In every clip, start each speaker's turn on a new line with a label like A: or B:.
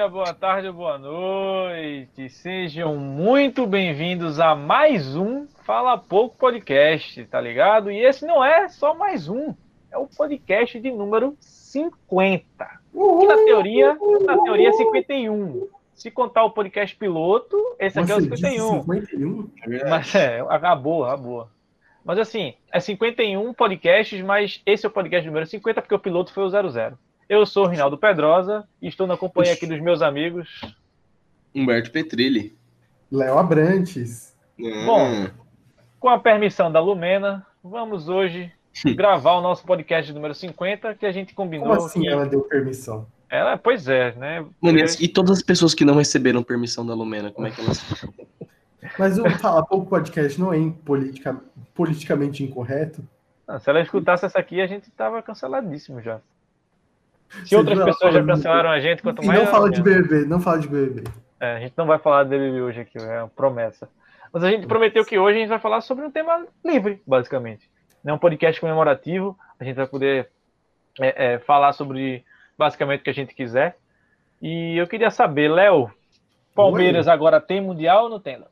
A: dia, boa tarde, boa noite. Sejam muito bem-vindos a mais um Fala Pouco Podcast, tá ligado? E esse não é só mais um, é o podcast de número 50. Que na teoria, na teoria é 51. Se contar o podcast piloto, esse aqui Você é o 51. 51? Mas é, acabou, acabou. Mas assim, é 51 podcasts, mas esse é o podcast número 50 porque o piloto foi o 00. Eu sou o Rinaldo Pedrosa e estou na companhia aqui dos meus amigos.
B: Humberto Petrilli.
C: Léo Abrantes.
A: Hum. Bom, com a permissão da Lumena, vamos hoje gravar o nosso podcast número 50, que a gente combinou.
C: Como assim que... ela deu permissão?
A: Ela, pois é, né?
B: Mano, e todas as pessoas que não receberam permissão da Lumena, como é que elas
C: Mas o Fala Pouco Podcast não é politica, politicamente incorreto?
A: Não, se ela escutasse essa aqui, a gente tava canceladíssimo já. Se outras pessoas já cancelaram a gente, quanto
C: mais. Não fala de BBB, não fala de BBB.
A: É, a gente não vai falar de BBB hoje aqui, é uma promessa. Mas a gente prometeu que hoje a gente vai falar sobre um tema livre, basicamente. É um podcast comemorativo, a gente vai poder é, é, falar sobre basicamente o que a gente quiser. E eu queria saber, Léo, Palmeiras Oi? agora tem Mundial ou não tem?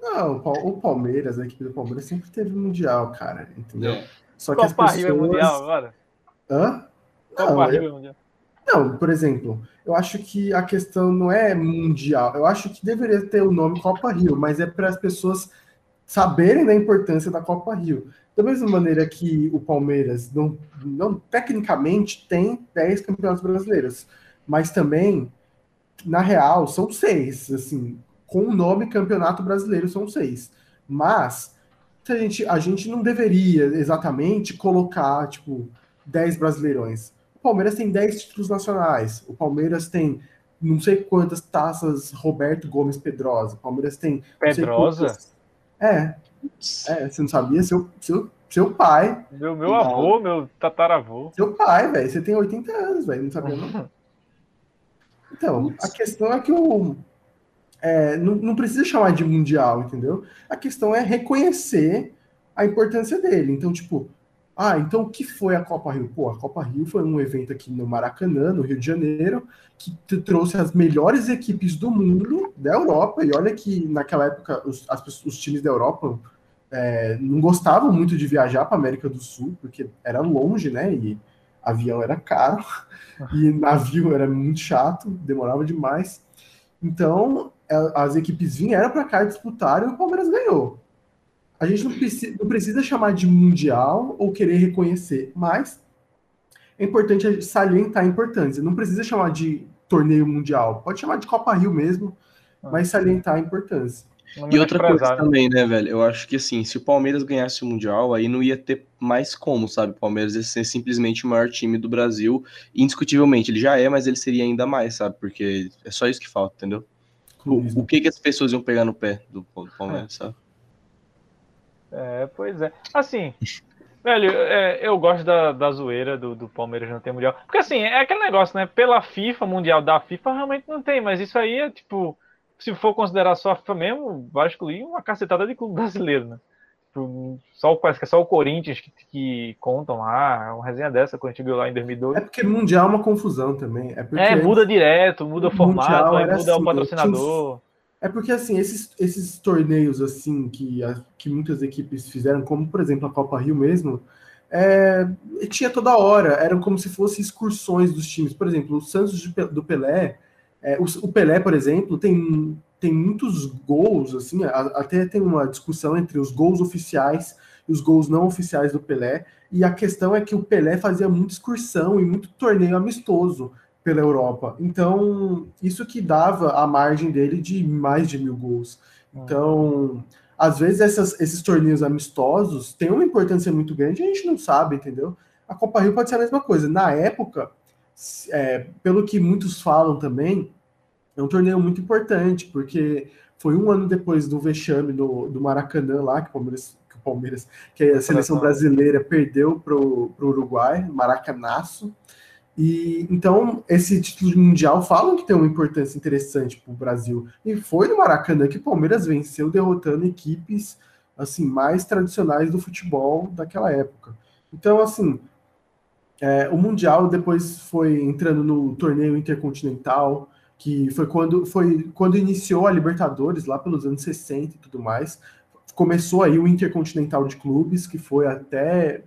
C: Não, o Palmeiras, a equipe do Palmeiras sempre teve Mundial, cara, entendeu? É.
A: Só que Copa as pessoas... Rio é Mundial agora?
C: Hã? Não, eu... não, por exemplo, eu acho que a questão não é mundial. Eu acho que deveria ter o nome Copa Rio, mas é para as pessoas saberem da importância da Copa Rio. Da mesma maneira que o Palmeiras não, não tecnicamente tem 10 campeonatos brasileiros, mas também, na real, são seis. Assim, com o nome Campeonato Brasileiro são seis. Mas a gente, a gente não deveria exatamente colocar, tipo, 10 brasileirões. Palmeiras tem 10 títulos nacionais. O Palmeiras tem não sei quantas taças Roberto Gomes Pedrosa. O Palmeiras tem.
A: Pedrosa?
C: Quantas... É. É, você não sabia? Seu, seu, seu pai.
A: Meu, meu avô, meu tataravô.
C: Seu pai, velho. Você tem 80 anos, velho. Não sabia, não. Então, a questão é que o. É, não, não precisa chamar de mundial, entendeu? A questão é reconhecer a importância dele. Então, tipo, ah, então o que foi a Copa Rio? Pô, a Copa Rio foi um evento aqui no Maracanã, no Rio de Janeiro, que trouxe as melhores equipes do mundo, da Europa, e olha que naquela época os, as, os times da Europa é, não gostavam muito de viajar para América do Sul, porque era longe, né? E avião era caro, e navio era muito chato, demorava demais. Então, é, as equipes vieram para cá e disputaram e o Palmeiras ganhou. A gente não precisa, não precisa chamar de mundial ou querer reconhecer, mas é importante salientar a importância. Não precisa chamar de torneio mundial, pode chamar de Copa Rio mesmo, ah. mas salientar a importância.
B: E outra coisa também, né, velho? Eu acho que assim, se o Palmeiras ganhasse o Mundial, aí não ia ter mais como, sabe? O Palmeiras ia ser simplesmente o maior time do Brasil. Indiscutivelmente, ele já é, mas ele seria ainda mais, sabe? Porque é só isso que falta, entendeu? O, o que, que as pessoas iam pegar no pé do, do Palmeiras, é. sabe?
A: É, pois é. Assim, velho, é, eu gosto da, da zoeira do, do Palmeiras não ter mundial. Porque assim, é aquele negócio, né? Pela FIFA, mundial da FIFA, realmente não tem, mas isso aí é tipo, se for considerar só a FIFA mesmo, vai excluir uma cacetada de clube brasileiro, né? Tipo, só, parece que é só o Corinthians que, que contam lá, uma resenha dessa que a gente viu lá em 2012.
C: É porque Mundial é uma confusão também. É,
A: é muda direto, muda o formato, muda assim, o patrocinador.
C: É porque, assim, esses, esses torneios, assim, que, que muitas equipes fizeram, como, por exemplo, a Copa Rio mesmo, é, tinha toda hora, eram como se fossem excursões dos times. Por exemplo, o Santos de, do Pelé, é, o, o, Pelé, por exemplo, tem, tem muitos gols, assim, a, até tem uma discussão entre os gols oficiais e os gols não oficiais do Pelé, e a questão é que o Pelé fazia muita excursão e muito torneio amistoso pela Europa. Então, isso que dava a margem dele de mais de mil gols. Então, às vezes essas, esses torneios amistosos têm uma importância muito grande e a gente não sabe, entendeu? A Copa Rio pode ser a mesma coisa. Na época, é, pelo que muitos falam também, é um torneio muito importante, porque foi um ano depois do vexame do, do Maracanã lá, que o Palmeiras, que, o Palmeiras, que a seleção brasileira perdeu para o Uruguai, Maracanaço. E então esse título mundial falam que tem uma importância interessante para o Brasil. E foi no Maracanã que o Palmeiras venceu, derrotando equipes assim mais tradicionais do futebol daquela época. Então assim É, o Mundial depois foi entrando no torneio intercontinental, que foi quando, foi quando iniciou a Libertadores, lá pelos anos 60 e tudo mais. Começou aí o Intercontinental de Clubes, que foi até,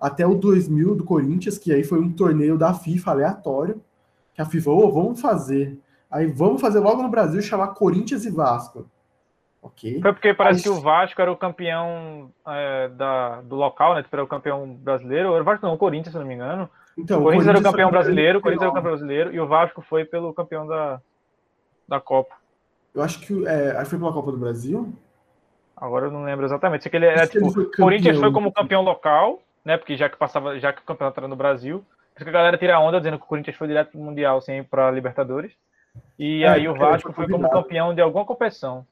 C: até o 2000 do Corinthians, que aí foi um torneio da FIFA aleatório, que a FIFA, oh, vamos fazer. Aí vamos fazer logo no Brasil, chamar Corinthians e Vasco.
A: Ok. Foi porque parece que o Vasco era o campeão é, da, do local, né? Era o campeão brasileiro. Era o Vasco não, o Corinthians, se não me engano. Então, o Corinthians, era o campeão brasileiro, o Corinthians era o campeão brasileiro e o Vasco foi pelo campeão da, da Copa.
C: Eu acho que é, foi pela Copa do Brasil.
A: Agora eu não lembro exatamente. Sei que ele era tipo, o Corinthians foi como campeão local, né? Porque já que passava, já que o campeonato era no Brasil, por que a galera tira a onda dizendo que o Corinthians foi direto pro Mundial sem ir pra Libertadores. E é, aí o Vasco foi como campeão de alguma competição.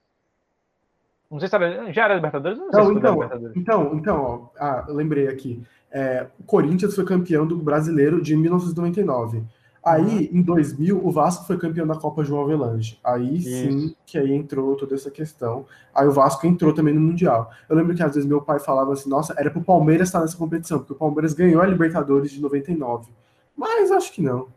A: Não sei se era, já era Libertadores? Não,
C: não então, Libertadores. então, então, ó, ah, lembrei aqui. É, o Corinthians foi campeão do Brasileiro de 1999. Aí, em 2000, o Vasco foi campeão da Copa João Avelange. Aí Isso. sim que aí entrou toda essa questão. Aí o Vasco entrou também no Mundial. Eu lembro que às vezes meu pai falava assim, nossa, era pro Palmeiras estar nessa competição, porque o Palmeiras ganhou a Libertadores de 99. Mas acho que não.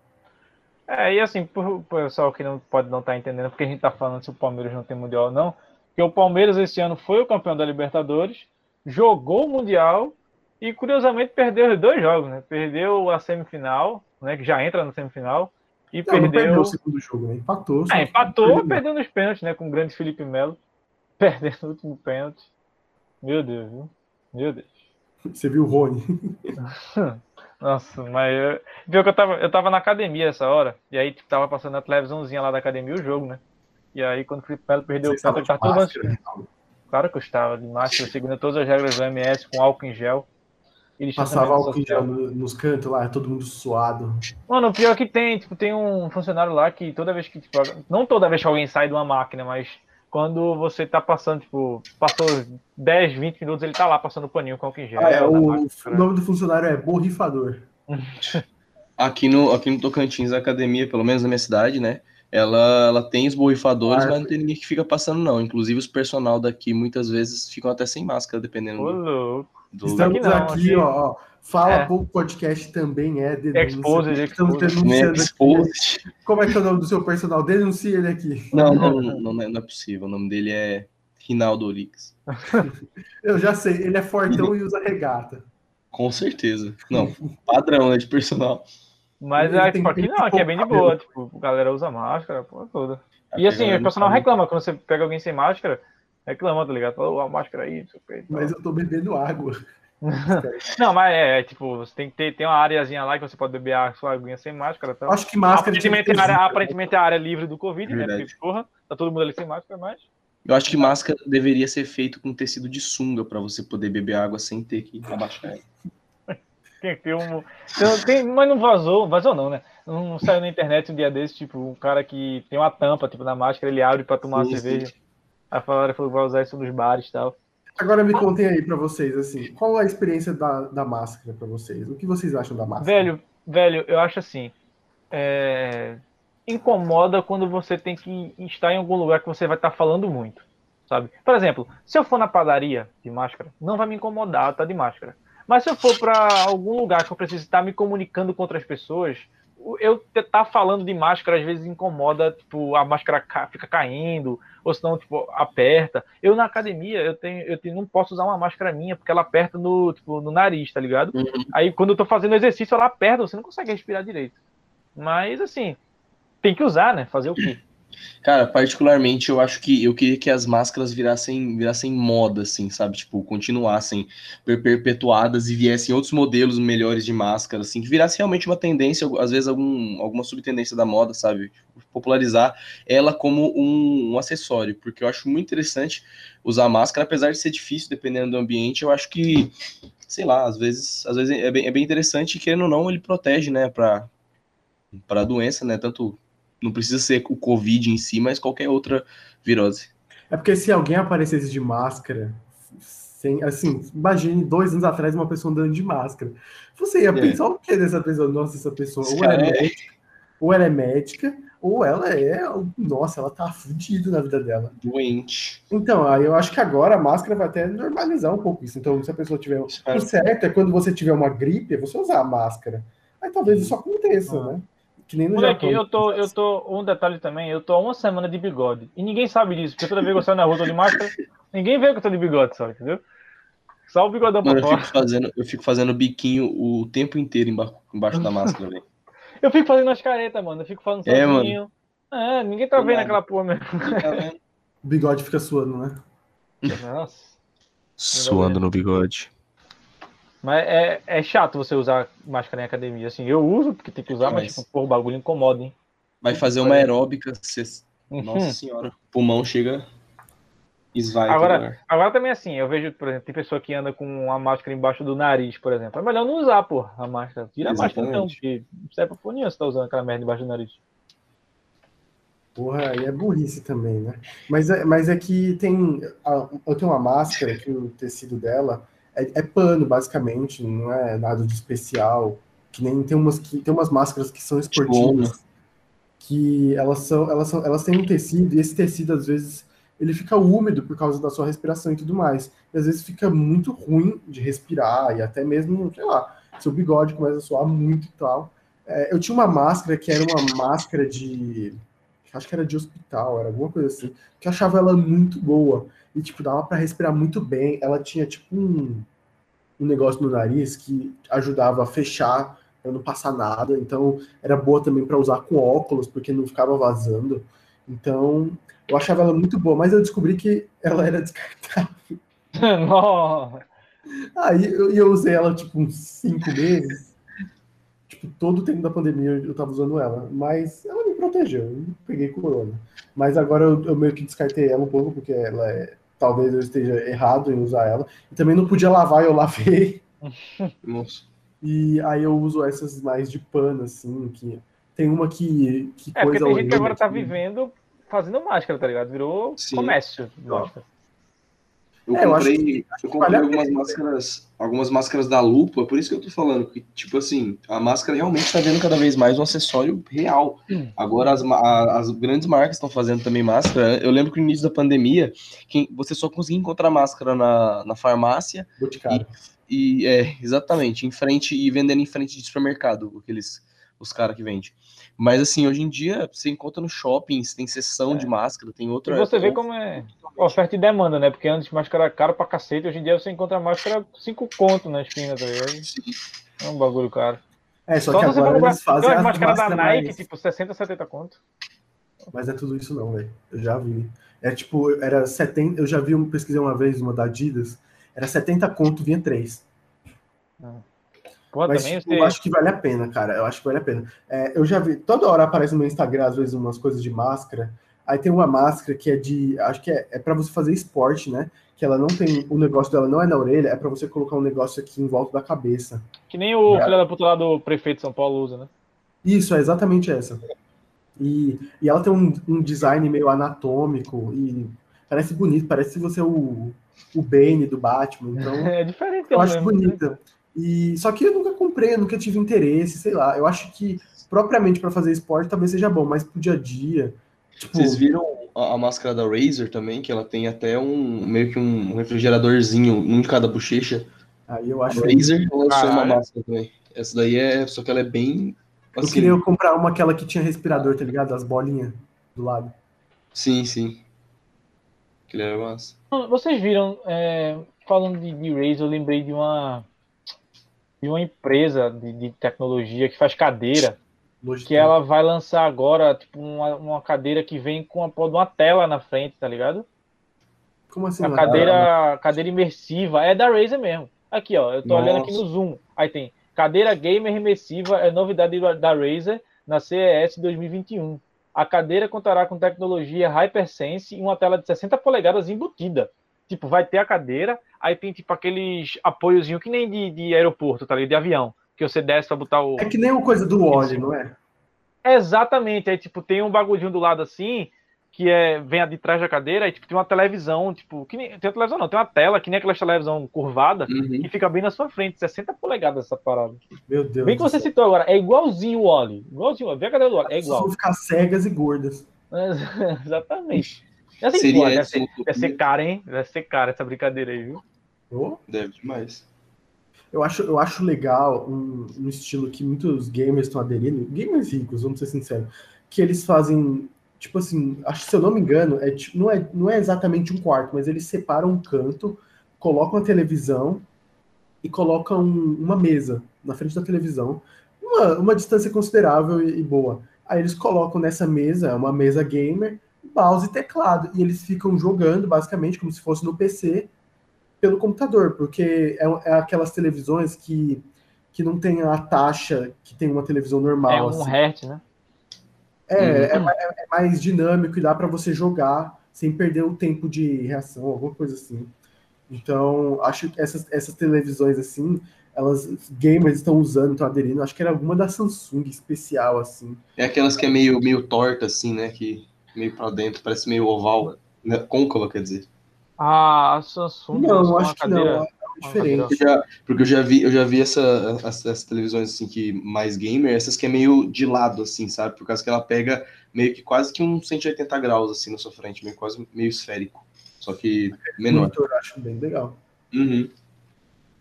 A: É, e assim, pro pessoal que não pode não estar tá entendendo porque a gente tá falando se o Palmeiras não tem Mundial ou não, que o Palmeiras esse ano foi o campeão da Libertadores, jogou o Mundial e curiosamente perdeu os dois jogos, né? Perdeu a semifinal, né? Que já entra na semifinal. E não, perdeu... Não perdeu
C: o segundo jogo, né? Empatou.
A: É, empatou, perdeu. perdendo os pênaltis, né? Com o grande Felipe Melo. Perdendo o último pênalti. Meu Deus, viu? Meu Deus.
C: Você viu o Rony?
A: Nossa, mas eu, viu que eu tava, eu tava na academia essa hora, e aí tipo, tava passando na televisãozinha lá da academia o jogo, né? E aí, quando o Felipe Melo perdeu Você o pênalti, tava todo máscara, Claro que eu estava de máscara, seguindo todas as regras do MS, com álcool em gel.
C: Passava álcool em gel nos cantos lá, todo mundo suado.
A: Mano, o pior é que tem, tipo, tem um funcionário lá que toda vez que, tipo, não toda vez que alguém sai de uma máquina, mas quando você tá passando, tipo, passou 10, 20 minutos, ele tá lá passando paninho com álcool em gel. Ah,
C: é, o, máquina, o nome do funcionário é borrifador.
B: aqui no, aqui no Tocantins, a academia, pelo menos na minha cidade, né? ela, ela tem os borrifadores, mas não tem ninguém que fica passando, não. Inclusive, os personal daqui muitas vezes ficam até sem máscara, dependendo
C: do, do. Estamos aqui, não, aqui ó, Fala é. pouco podcast também é
A: denúncia. Exposed,
C: Estamos denunciando exposed. aqui. Como é que é o nome do seu personal? Denuncia ele aqui.
B: Não, não, não, não, é, não é possível. O nome dele é Rinaldo Orix.
C: Eu já sei, ele é fortão e usa regata.
B: Com certeza. Não, padrão né, de personal.
A: Mas é, tipo, aqui não, aqui é bem de boa. Tipo, a galera usa máscara, porra toda. E assim, o pessoal não reclama quando você pega alguém sem máscara, reclama, tá ligado? Fala, a máscara aí, não sei o que.
C: Mas eu tô bebendo água.
A: não, mas é, é, tipo, você tem que ter tem uma áreazinha lá que você pode beber a sua aguinha sem máscara. Então,
C: Acho que máscara.
A: Aparentemente, a área, aparentemente a área é livre do Covid, né? Verdade. né? Porque, porra, tá todo mundo ali sem máscara, mas.
B: Eu acho que máscara deveria ser feito com tecido de sunga para você poder beber água sem ter que abaixar ela.
A: Tem, tem um, tem, tem, mas não vazou, vazou não, né? Não saiu na internet um dia desse, tipo, um cara que tem uma tampa, tipo, na máscara, ele abre para tomar sim, uma cerveja. Sim. Aí falaram que vai usar isso nos bares e tal.
C: Agora me contem aí para vocês, assim, qual a experiência da, da máscara para vocês? O que vocês acham da máscara?
A: Velho, velho, eu acho assim, é... incomoda quando você tem que estar em algum lugar que você vai estar falando muito, sabe? Por exemplo, se eu for na padaria de máscara, não vai me incomodar estar tá de máscara. Mas se eu for para algum lugar que eu preciso estar me comunicando com outras pessoas, eu estar tá falando de máscara às vezes incomoda, tipo, a máscara fica caindo, ou senão, tipo, aperta. Eu na academia, eu tenho, eu tenho, não posso usar uma máscara minha, porque ela aperta no, tipo, no nariz, tá ligado? Uhum. Aí quando eu tô fazendo exercício, ela aperta, você não consegue respirar direito. Mas assim, tem que usar, né? Fazer o quê?
B: Cara, particularmente eu acho que eu queria que as máscaras virassem, virassem moda, assim, sabe? Tipo, continuassem perpetuadas e viessem outros modelos melhores de máscara, assim, que virasse realmente uma tendência, às vezes algum, alguma subtendência da moda, sabe? Popularizar ela como um, um acessório, porque eu acho muito interessante usar máscara, apesar de ser difícil, dependendo do ambiente, eu acho que, sei lá, às vezes, às vezes é bem, é bem interessante e, querendo ou não, ele protege, né, para para a doença, né, tanto não precisa ser o Covid em si, mas qualquer outra virose.
C: É porque se alguém aparecesse de máscara, sem, assim, imagine dois anos atrás uma pessoa andando de máscara. Você ia é. pensar o que dessa pessoa? Nossa, essa pessoa ou ela é, é médica, ou ela é médica, ou ela é. Nossa, ela tá fudida na vida dela.
B: Doente.
C: Então, aí eu acho que agora a máscara vai até normalizar um pouco isso. Então, se a pessoa tiver. O certo é quando você tiver uma gripe, é você usar a máscara. Aí talvez isso aconteça,
A: Ah.
C: né? Que nem no
A: Moleque,
C: Japão.
A: eu tô, eu tô. Um detalhe também, eu tô há uma semana de bigode. E ninguém sabe disso, porque toda vez que eu saio na rua, eu tô de máscara, ninguém vê que eu tô de bigode, só, entendeu? Só o bigodão pra
B: Mano, eu
A: fora.
B: fico fazendo, eu fico fazendo biquinho o tempo inteiro emba- embaixo da máscara, velho.
A: Eu fico fazendo as caretas, mano. Eu fico falando
B: É,
A: sozinho. É, ninguém tá
B: Do
A: vendo
B: nada.
A: aquela porra mesmo.
B: Tá vendo?
C: O bigode fica suando, né?
A: Nossa.
B: Suando no bigode.
A: Mas é, é chato você usar máscara em academia. Assim, eu uso porque tem que usar, mas,
B: Mas-
A: tipo, porra, o bagulho incomoda, hein?
B: Vai fazer uma aeróbica, você...
A: Uhum.
B: nossa senhora, o pulmão chega esvai.
A: Agora-. Agora também assim, eu vejo, por exemplo, tem pessoa que anda com a máscara embaixo do nariz, por exemplo. É melhor não usar, porra, a máscara. Tira a máscara então,
B: Exatamente.
A: porque não serve pra porra nenhuma você tá usando aquela merda embaixo do nariz.
C: Porra, aí é burrice também, né? Mas é, mas é que tem. Eu tenho uma máscara que o tecido dela é, é pano, basicamente, não é nada de especial. Que nem tem umas, que, tem umas máscaras que são esportivas, que elas são, elas são, elas têm um tecido, e esse tecido, às vezes, ele fica úmido por causa da sua respiração e tudo mais. E às vezes fica muito ruim de respirar, e até mesmo, sei lá, seu bigode começa a suar muito e tal. É, eu tinha uma máscara que era uma máscara de acho que era de hospital, era alguma coisa assim, que eu achava ela muito boa. E, tipo, dava pra respirar muito bem. Ela tinha, tipo, um, um negócio no nariz que ajudava a fechar pra não passar nada. Então, era boa também pra usar com óculos, porque não ficava vazando. Então, eu achava ela muito boa, mas eu descobri que ela era descartável.
A: Nossa.
C: Aí eu, eu usei ela, tipo, uns cinco meses. Tipo, todo o tempo da pandemia eu tava usando ela. Mas ela me protegeu, eu não peguei corona. Mas agora eu, eu meio que descartei ela um pouco, porque ela é. Talvez eu esteja errado em usar ela. E também não podia lavar, eu lavei.
B: Nossa.
C: E aí eu uso essas mais de pano, assim, que. Tem uma que. que
A: É, porque
C: coisa
A: tem gente que agora tá
C: que-
A: vivendo fazendo máscara, tá ligado? Virou
B: Sim.
A: comércio. máscara.
B: Eu
C: É, eu
B: comprei, eu comprei
C: vale a
B: algumas máscaras, algumas máscaras da lupa, por isso que eu tô falando, que, tipo assim, a máscara realmente tá vendo cada vez mais um acessório real.
A: Hum.
B: Agora as, a- as grandes marcas estão fazendo também máscara. Eu lembro que no início da pandemia, quem, você só conseguia encontrar máscara na, na farmácia
C: Boticário.
B: e é, exatamente, em frente e vendendo em frente de supermercado, aqueles os caras que vendem. Mas assim, hoje em dia você encontra no shopping, tem sessão de máscara, tem
A: E
B: outra.
A: você vê como é oferta e demanda, né? Porque antes máscara era caro pra cacete, hoje em dia você encontra máscara 5 conto na esquina, tá ligado? É um bagulho caro.
C: É, só,
A: Só
C: que
A: você for
C: agora
A: comprar
C: eles fazem as
A: máscaras da Nike,
C: mais-
A: tipo 60, 70 conto.
C: Mas é tudo isso não, velho. Eu já vi. É tipo, era 70. Eu já vi, um, pesquisei uma vez uma da Adidas. Era 70 conto, vinha 3. Mas
A: também
C: tipo, eu acho que vale a pena, cara. Eu acho que vale a pena. É, eu já vi. Toda hora aparece no meu Instagram, às vezes, umas coisas de máscara. Aí tem uma máscara que é de. Acho que é, é para você fazer esporte, né? Que ela não tem. O negócio dela não é na orelha, é para você colocar um negócio aqui em volta da cabeça.
A: Que nem o
C: É.
A: filho da puta lá do prefeito de São Paulo usa, né?
C: Isso, é exatamente essa. E, e ela tem um, um design meio anatômico e parece bonito, parece você o, o Bane do Batman. Então,
A: É diferente,
C: eu acho
A: mesmo.
C: bonita. E, só que eu nunca comprei, eu nunca tive interesse, sei lá. Eu acho que, propriamente para fazer esporte, talvez seja bom, mas pro dia a dia. Tipo,
B: Vocês viram a, a máscara da Razer também, que ela tem até um meio que um refrigeradorzinho, um de cada bochecha.
C: aí eu
B: A
C: acho.
B: Razer lançou uma
A: Caralho.
B: máscara também. Essa daí é. Só que ela é bem.
C: Eu
B: Assim,
C: queria comprar uma aquela que tinha respirador, tá ligado? As bolinhas do lado.
B: Sim, sim. Aquele era massa.
A: Vocês viram, é, falando de, de Razer, eu lembrei de uma de uma empresa de, de tecnologia que faz cadeira, que ela vai lançar agora tipo uma, uma cadeira que vem com a, uma tela na frente, tá ligado?
C: Como assim?
A: A cadeira, cadeira imersiva é da Razer mesmo. Aqui, ó, eu tô olhando aqui
B: Nossa.
A: no Zoom. Aí tem cadeira gamer imersiva, é novidade da Razer na CES 2021. A cadeira contará com tecnologia HyperSense e uma tela de 60 polegadas embutida. Tipo, vai ter a cadeira, aí tem tipo aqueles apoiozinho que nem de, de aeroporto, tá ligado? De avião, que você desce pra botar o.
C: É que nem uma coisa do Wally, não é?
A: Exatamente, aí tipo tem um bagulhinho do lado assim, que é vem de trás da cadeira, aí tipo tem uma televisão, tipo, que nem, tem uma televisão não, tem uma tela, que nem aquela televisão curvada,
B: Uhum.
A: que fica bem na sua frente, 60 polegadas essa parada.
C: Meu Deus.
A: Bem que você citou agora, é igualzinho o Oli, igualzinho, vê a cadeira do Oli, é igual.
C: vão ficar cegas e gordas.
A: Exatamente. Deve ser,
B: Seria
A: porra, deve,
B: essa
A: ser, deve ser cara, hein? Deve ser cara essa brincadeira aí, viu?
C: Oh,
B: Deve demais.
C: Eu acho, eu acho legal um, um estilo que muitos gamers estão aderindo, gamers ricos, vamos ser sinceros, que eles fazem, tipo assim, acho que se eu não me engano, é, não, é, não é exatamente um quarto, mas eles separam um canto, colocam a televisão e colocam uma mesa na frente da televisão, uma, uma distância considerável e, e boa. Aí eles colocam nessa mesa, é uma mesa gamer, mouse e teclado, e eles ficam jogando basicamente como se fosse no PC pelo computador, porque é, é aquelas televisões que, que não tem a taxa que tem uma televisão normal. É
A: um assim. hertz, né?
C: É, uhum. é, é, mais dinâmico e dá para você jogar sem perder o tempo de reação, alguma coisa assim. Então, acho que essas, essas televisões assim, elas gamers estão usando, estão aderindo. Acho que era alguma da Samsung especial assim.
B: É aquelas que é meio meio torta assim, né, que meio para dentro, parece meio oval, né? côncava, quer dizer.
A: Ah, a Samsung.
C: Não, acho que cadeira... não. É diferente.
B: Eu já, porque eu já vi, eu já vi essa, essas televisões assim que mais gamer, essas que é meio de lado, assim, sabe? Por causa que ela pega meio que quase que um 180 graus assim na sua frente, meio quase meio esférico. Só que menor.
C: Eu acho bem legal.
B: Uhum.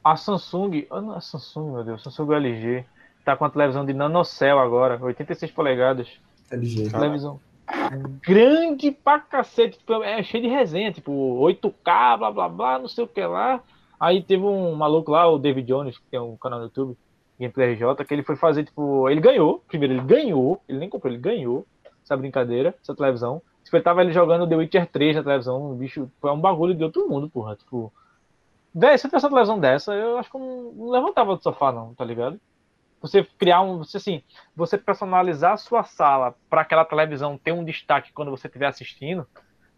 A: A Samsung, a Samsung, meu Deus, Samsung LG, tá com a televisão de nanocell agora, 86 polegadas.
C: LG.
A: Televisão grande pra cacete, tipo, é cheio de resenha, tipo 8K, blá blá blá, não sei o que lá. Aí teve um maluco lá, o David Jones, que tem um canal no YouTube, Gameplay RJ, que ele foi fazer, tipo, ele ganhou, primeiro ele ganhou, ele nem comprou, ele ganhou essa brincadeira, essa televisão. Tipo, ele tava ele jogando The Witcher 3 na televisão, o bicho, foi um bagulho de outro mundo, porra, tipo... Se eu tivesse uma televisão dessa, eu acho que eu não levantava do sofá não, tá ligado? Você criar um, você assim, você personalizar a sua sala para aquela televisão ter um destaque quando você estiver assistindo,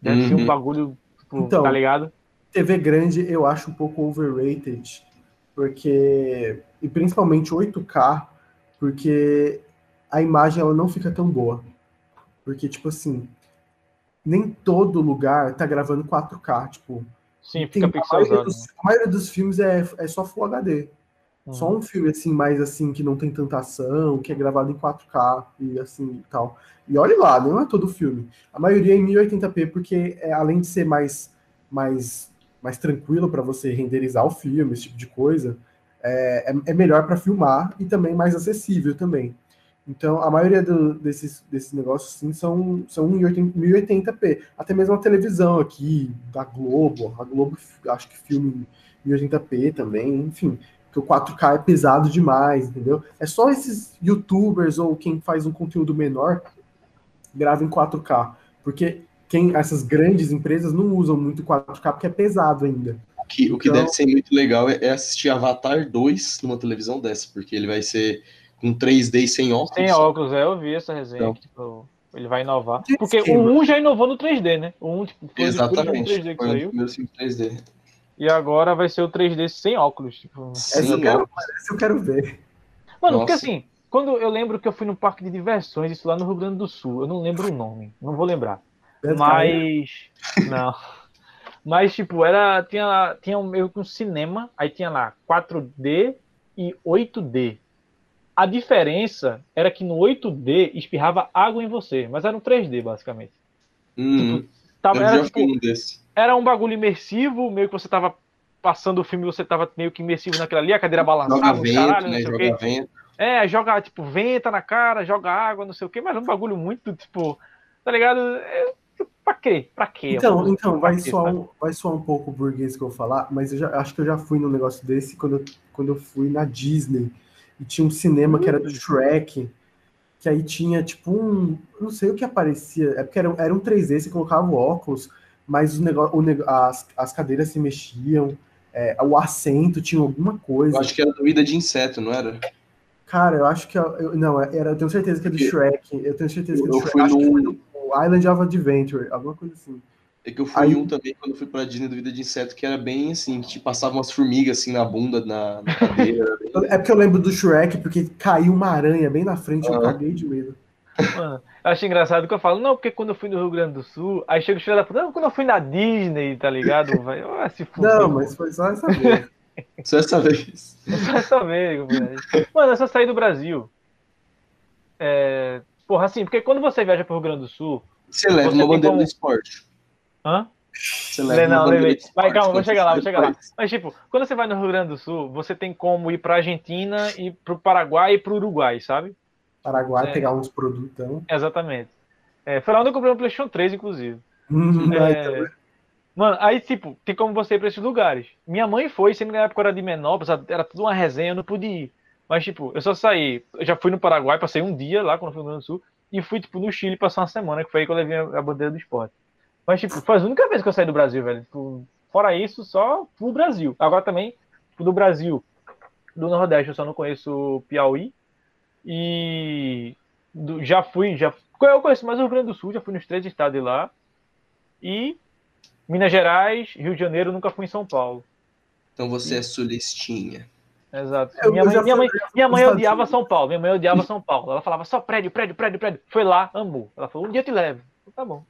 A: deve uhum. ser um uhum. bagulho, tipo, então, tá ligado?
C: TV grande eu acho um pouco overrated, porque e principalmente 8K, porque a imagem ela não fica tão boa. Porque tipo assim, nem todo lugar tá gravando 4K, tipo,
A: Sim, fica tem, a, maioria
C: dos, a maioria dos filmes é, é só Full HD. Só um filme assim, mais assim, que não tem tanta ação, que é gravado em 4K e assim e tal. E olhe lá, não é todo filme. A maioria é em 1080p, porque é, além de ser mais, mais, mais tranquilo para você renderizar o filme, esse tipo de coisa, é, é, é melhor para filmar e também mais acessível também. Então, a maioria do, desses, desses negócios sim, são, são em 1080p. Até mesmo a televisão aqui, da Globo. A Globo acho que filme em 1080p também, enfim que o 4K é pesado demais, entendeu? É só esses youtubers ou quem faz um conteúdo menor grava em 4K, porque quem essas grandes empresas não usam muito 4K porque é pesado ainda.
B: O que, então, o que então deve ser muito legal é, é assistir Avatar 2 numa televisão dessa, porque ele vai ser com 3D sem óculos.
A: Sem óculos, é, eu vi essa resenha. Então, que, tipo, ele vai inovar. Porque o 1 já inovou no 3D, né? O 1 tipo,
B: foi Exatamente. 3D que foi saiu. o 3D.
A: E agora vai ser o 3D sem óculos. Tipo,
C: essa, eu quero, essa eu quero ver.
A: Mano, Nossa. porque assim, quando eu lembro que eu fui no parque de diversões, isso lá no Rio Grande do Sul, eu não lembro o nome, não vou lembrar. Mas. Não. Mas, tipo, era. Tinha, tinha meio que um cinema, aí tinha lá 4D e 8D. A diferença era que no 8D espirrava água em você, mas era um 3D, basicamente.
B: Hum, tipo, tava, era, tipo, um desse
A: era um bagulho imersivo, meio que você tava passando o filme, você tava meio que imersivo naquela ali, a cadeira balançava,
B: joga vento, caralho, né? joga vento.
A: É, joga, tipo, venta na cara, joga água, não sei o quê, mas é um bagulho muito, tipo, tá ligado? É, pra quê? Pra quê?
C: Então, então vai, quê, soar um, vai soar um pouco burguês que eu vou falar, mas eu já, acho que eu já fui num negócio desse quando eu, quando eu fui na Disney. E tinha um cinema que era do. Shrek, que aí tinha, tipo, um. Não sei o que aparecia, é porque era, era um 3D, você colocava o óculos, mas o negócio, o, as, as cadeiras se mexiam, é, o assento tinha alguma coisa.
B: Eu acho que era doída de inseto, não era?
C: Cara, eu acho que. Eu, não, era, eu tenho certeza que é do Shrek. Eu tenho certeza que é do
B: eu
C: Shrek.
B: Fui
C: acho
B: no...
C: que foi Island of Adventure, alguma coisa assim.
B: É que eu fui Aí... um também quando fui pra Disney do Vida de Inseto, que era bem assim, que te passavam umas formigas assim na bunda, na, na cadeira.
C: é porque eu lembro do Shrek, porque caiu uma aranha bem na frente, ah. eu caguei de medo.
A: Mano, eu acho engraçado que eu falo, não, porque quando eu fui no Rio Grande do Sul, aí chega o filho da puta, não, quando eu fui na Disney, tá ligado? Vai, oh, se
C: não, mas foi só essa vez.
B: só essa vez.
A: Só essa vez, Mano, essa sair do Brasil. É... Porra, assim, porque quando você viaja pro Rio Grande do Sul.
B: Você leva uma bandeira como... do esporte.
A: Hã?
B: Você leva
A: Não,
B: de
A: Vai, calma, vou chegar lá, vou chegar lá. Mas, tipo, quando você vai no Rio Grande do Sul, você tem como ir pra Argentina e pro Paraguai e pro Uruguai, sabe?
C: Paraguai,
A: É.
C: pegar uns produtão.
A: Exatamente. É, foi lá onde eu comprei um PlayStation 3, inclusive.
C: Hum,
A: É,
C: então,
A: Mano, aí, tipo, tem como você ir pra esses lugares. Minha mãe foi, sendo que na época eu era de menor, era tudo uma resenha, eu não pude ir. Mas, tipo, eu só saí. Eu já fui no Paraguai, passei um dia lá quando eu fui no Rio Grande do Sul, e fui, tipo, no Chile passar uma semana, que foi aí que eu levei a bandeira do esporte. Mas, tipo, foi a única vez que eu saí do Brasil, velho. Tipo, fora isso, só pro Brasil. Agora também, tipo, do Brasil, do Nordeste, eu só não conheço o Piauí. E do- já fui, já. Eu conheço mais o Rio Grande do Sul, já fui nos três estados de lá. E Minas Gerais, Rio de Janeiro, nunca fui em São Paulo.
B: Então você é sulistinha.
A: Exato.
C: Eu-
A: minha
C: eu
A: mãe, minha mãe, minha mãe odiava. São Paulo. Minha mãe odiava São Paulo. Ela falava só prédio, prédio, prédio, prédio. Foi lá, amou. Ela falou, um dia eu te levo. Tá bom.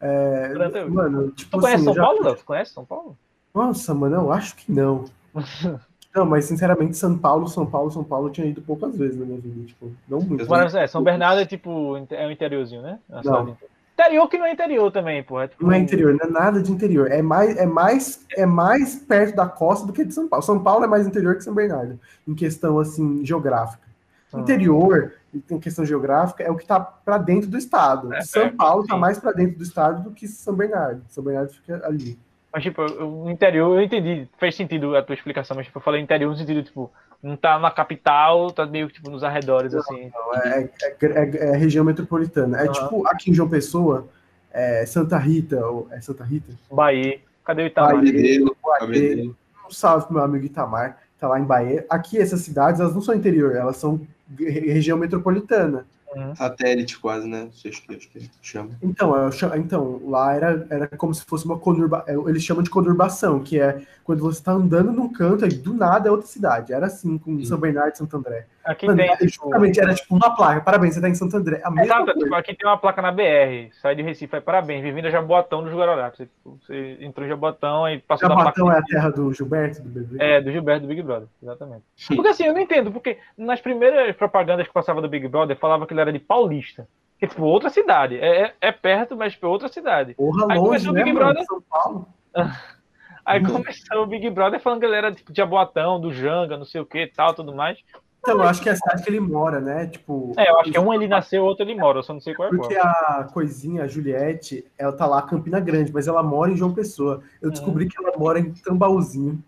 C: É, mano, tipo
A: Tu conhece
C: assim,
A: São
C: já-
A: Paulo, Léo? Tu conhece São Paulo?
C: Nossa, mano, eu acho que não. Não, mas sinceramente, São Paulo, São Paulo, São Paulo, eu tinha ido poucas vezes na minha vida, tipo, não muito.
A: Mas, é, São Bernardo é tipo, é um interiorzinho, né? É
C: Não.
A: Interior que não é interior também, pô. É tipo,
C: Não é interior, não é nada de interior. É mais, é mais, é mais perto da costa do que de São Paulo. São Paulo é mais interior que São Bernardo, em questão assim geográfica.
A: Ah.
C: Interior, em questão geográfica, é o que tá para dentro do estado.
A: É,
C: São
A: é,
C: Paulo tá
A: sim.
C: mais para dentro do estado do que São Bernardo. São Bernardo fica ali.
A: Mas, tipo, eu- o interior, eu entendi, fez sentido a tua explicação, mas, tipo, eu falei interior no sentido, tipo, não tá na capital, tá meio que, tipo, nos arredores, assim.
C: Então, é, é- é- é região metropolitana. É
A: Aham.
C: tipo aqui em João Pessoa, é Santa Rita, ou é Santa Rita?
A: Bahia. Cadê o Itamar?
C: Bahia.
B: Cabedelo.
C: Um salve pro meu amigo Itamar, tá lá em Bahia. Aqui, essas cidades, elas não são interior, elas são região metropolitana.
B: Satélite quase, né? Acho que, acho que chama.
C: Então, então lá era, era como se fosse uma conurbação. Eles chamam de conurbação, que é quando você tá andando num canto e do nada é outra cidade. Era assim com
B: Sim.
C: São Bernardo e Santo André.
A: Aqui
C: Mano,
A: tem,
C: era,
A: tipo,
C: justamente, era tipo uma placa. Parabéns, você tá em Santo André. A mesma
A: Exato, tipo, aqui tem uma placa na BR, sai de Recife, aí parabéns, bem-vindo a Jaboatão dos Guararapes. Você, você entrou em Jaboatão e passou da
C: Jabatão
A: placa.
C: é a terra do Gilberto, do bebê.
A: É, do Gilberto do Big Brother, exatamente. Porque assim, eu não entendo, porque nas primeiras propagandas que passava do Big Brother, falava que ele era de Paulista. Que é tipo outra cidade. É, é- é perto, mas tipo outra cidade.
C: Porra,
A: Aí
C: longe,
A: começou o
C: né,
A: Big
C: mano?
A: Brother.
C: São Paulo.
A: Aí começou o Big Brother falando que ele era tipo de Jaboatão, do Janga, não sei o que tal, tudo mais.
C: Então, eu acho que é a cidade que ele mora, né? Tipo.
A: É, eu acho que um ele nasceu, outro ele mora, eu só não sei qual é
C: Porque
A: qual.
C: a coisinha, a Juliette, ela tá lá em Campina Grande, mas ela mora em João Pessoa. Eu descobri que ela mora em Tambaúzinho.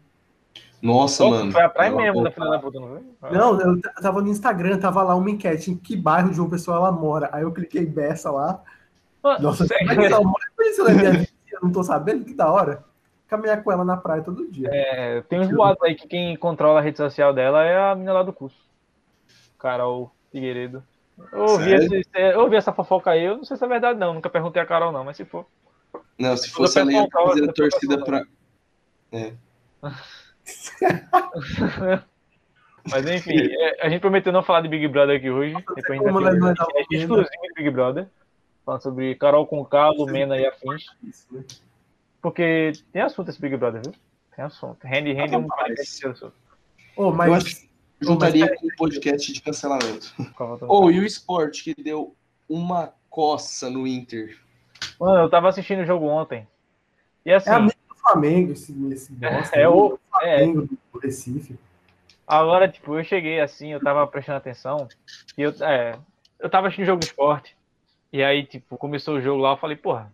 B: Nossa,
A: Pô,
B: mano.
A: Foi a praia mesmo da filha da puta, não foi?
C: Não, eu tava no Instagram, tava lá uma enquete em que bairro de João Pessoa ela mora. Aí eu cliquei Bessa lá.
A: Mano,
C: Nossa,
A: sério.
C: mas ela mora ela é minha vizinha, eu não tô sabendo, que da hora. Caminhar com ela na praia todo dia.
A: É, tem uns boatos aí que quem controla a rede social dela é a menina lá do curso. Carol Figueiredo. Eu ouvi, esse- é, eu ouvi essa fofoca aí, eu não sei se é verdade não, nunca perguntei a Carol não, mas se for.
B: Não, se fosse ela ia fazer a torcida pra.
A: Mas enfim, é, a gente prometeu não falar de Big Brother aqui hoje. Depois a gente vai um podcast
C: estamos
A: exclusivo de Big Brother. Falando sobre Carol Conká, Lumena e afins. Porque tem assunto esse Big Brother, viu? Tem assunto. Rende, rende um
B: Rapaz.
A: podcast inteiro sobre.
C: Ô,
B: Eu
C: mas
B: acho que juntaria
C: mas
B: com o podcast de cancelamento. Ou e o esporte que deu uma coça no Inter.
A: Mano, eu tava assistindo o jogo ontem. E assim,
C: é amigo do Flamengo, esse, esse bosta.
A: é
C: né?
A: o. É,
C: Flamengo do Recife.
A: Agora, tipo, eu cheguei assim, eu tava prestando atenção, e eu, é, eu tava assistindo jogo de esporte, e aí, tipo, começou o jogo lá, eu falei, porra,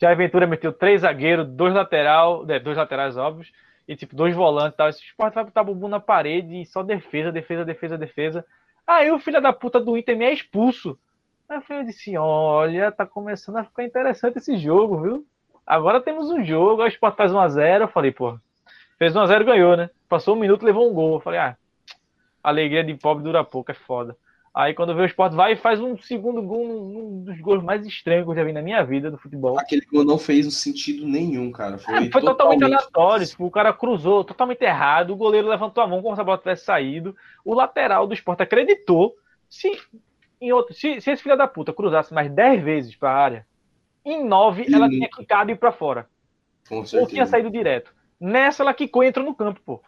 A: Jair Ventura meteu três zagueiros, dois lateral, é, dois laterais óbvios, e tipo, dois volantes e tal, esse esporte vai botar bumbum na parede e só defesa, defesa, defesa, defesa. Aí o filho da puta do Inter me é expulso. Aí eu assim, olha, tá começando a ficar interessante esse jogo, viu? Agora temos um jogo, aí o Sport faz 1x0, eu falei, porra, fez 1x0 ganhou, né? Passou um minuto, levou um gol. Eu falei, ah, alegria de pobre dura pouco, é foda. Aí quando vê o Sport vai e faz um segundo gol, um dos gols mais estranhos que eu já vi na minha vida do futebol.
B: Aquele gol não fez sentido nenhum, cara. Foi,
A: É, foi totalmente aleatório. Tipo, o cara cruzou totalmente errado, o goleiro levantou a mão como se a bola tivesse saído. O lateral do esporte acreditou. Se, em outro, se, se esse filho da puta cruzasse mais 10 vezes para a área, em 9 ela tinha quicado e ir para fora.
B: Com
A: Ou tinha saído direto. Nessa ela quicou e entrou no campo, pô.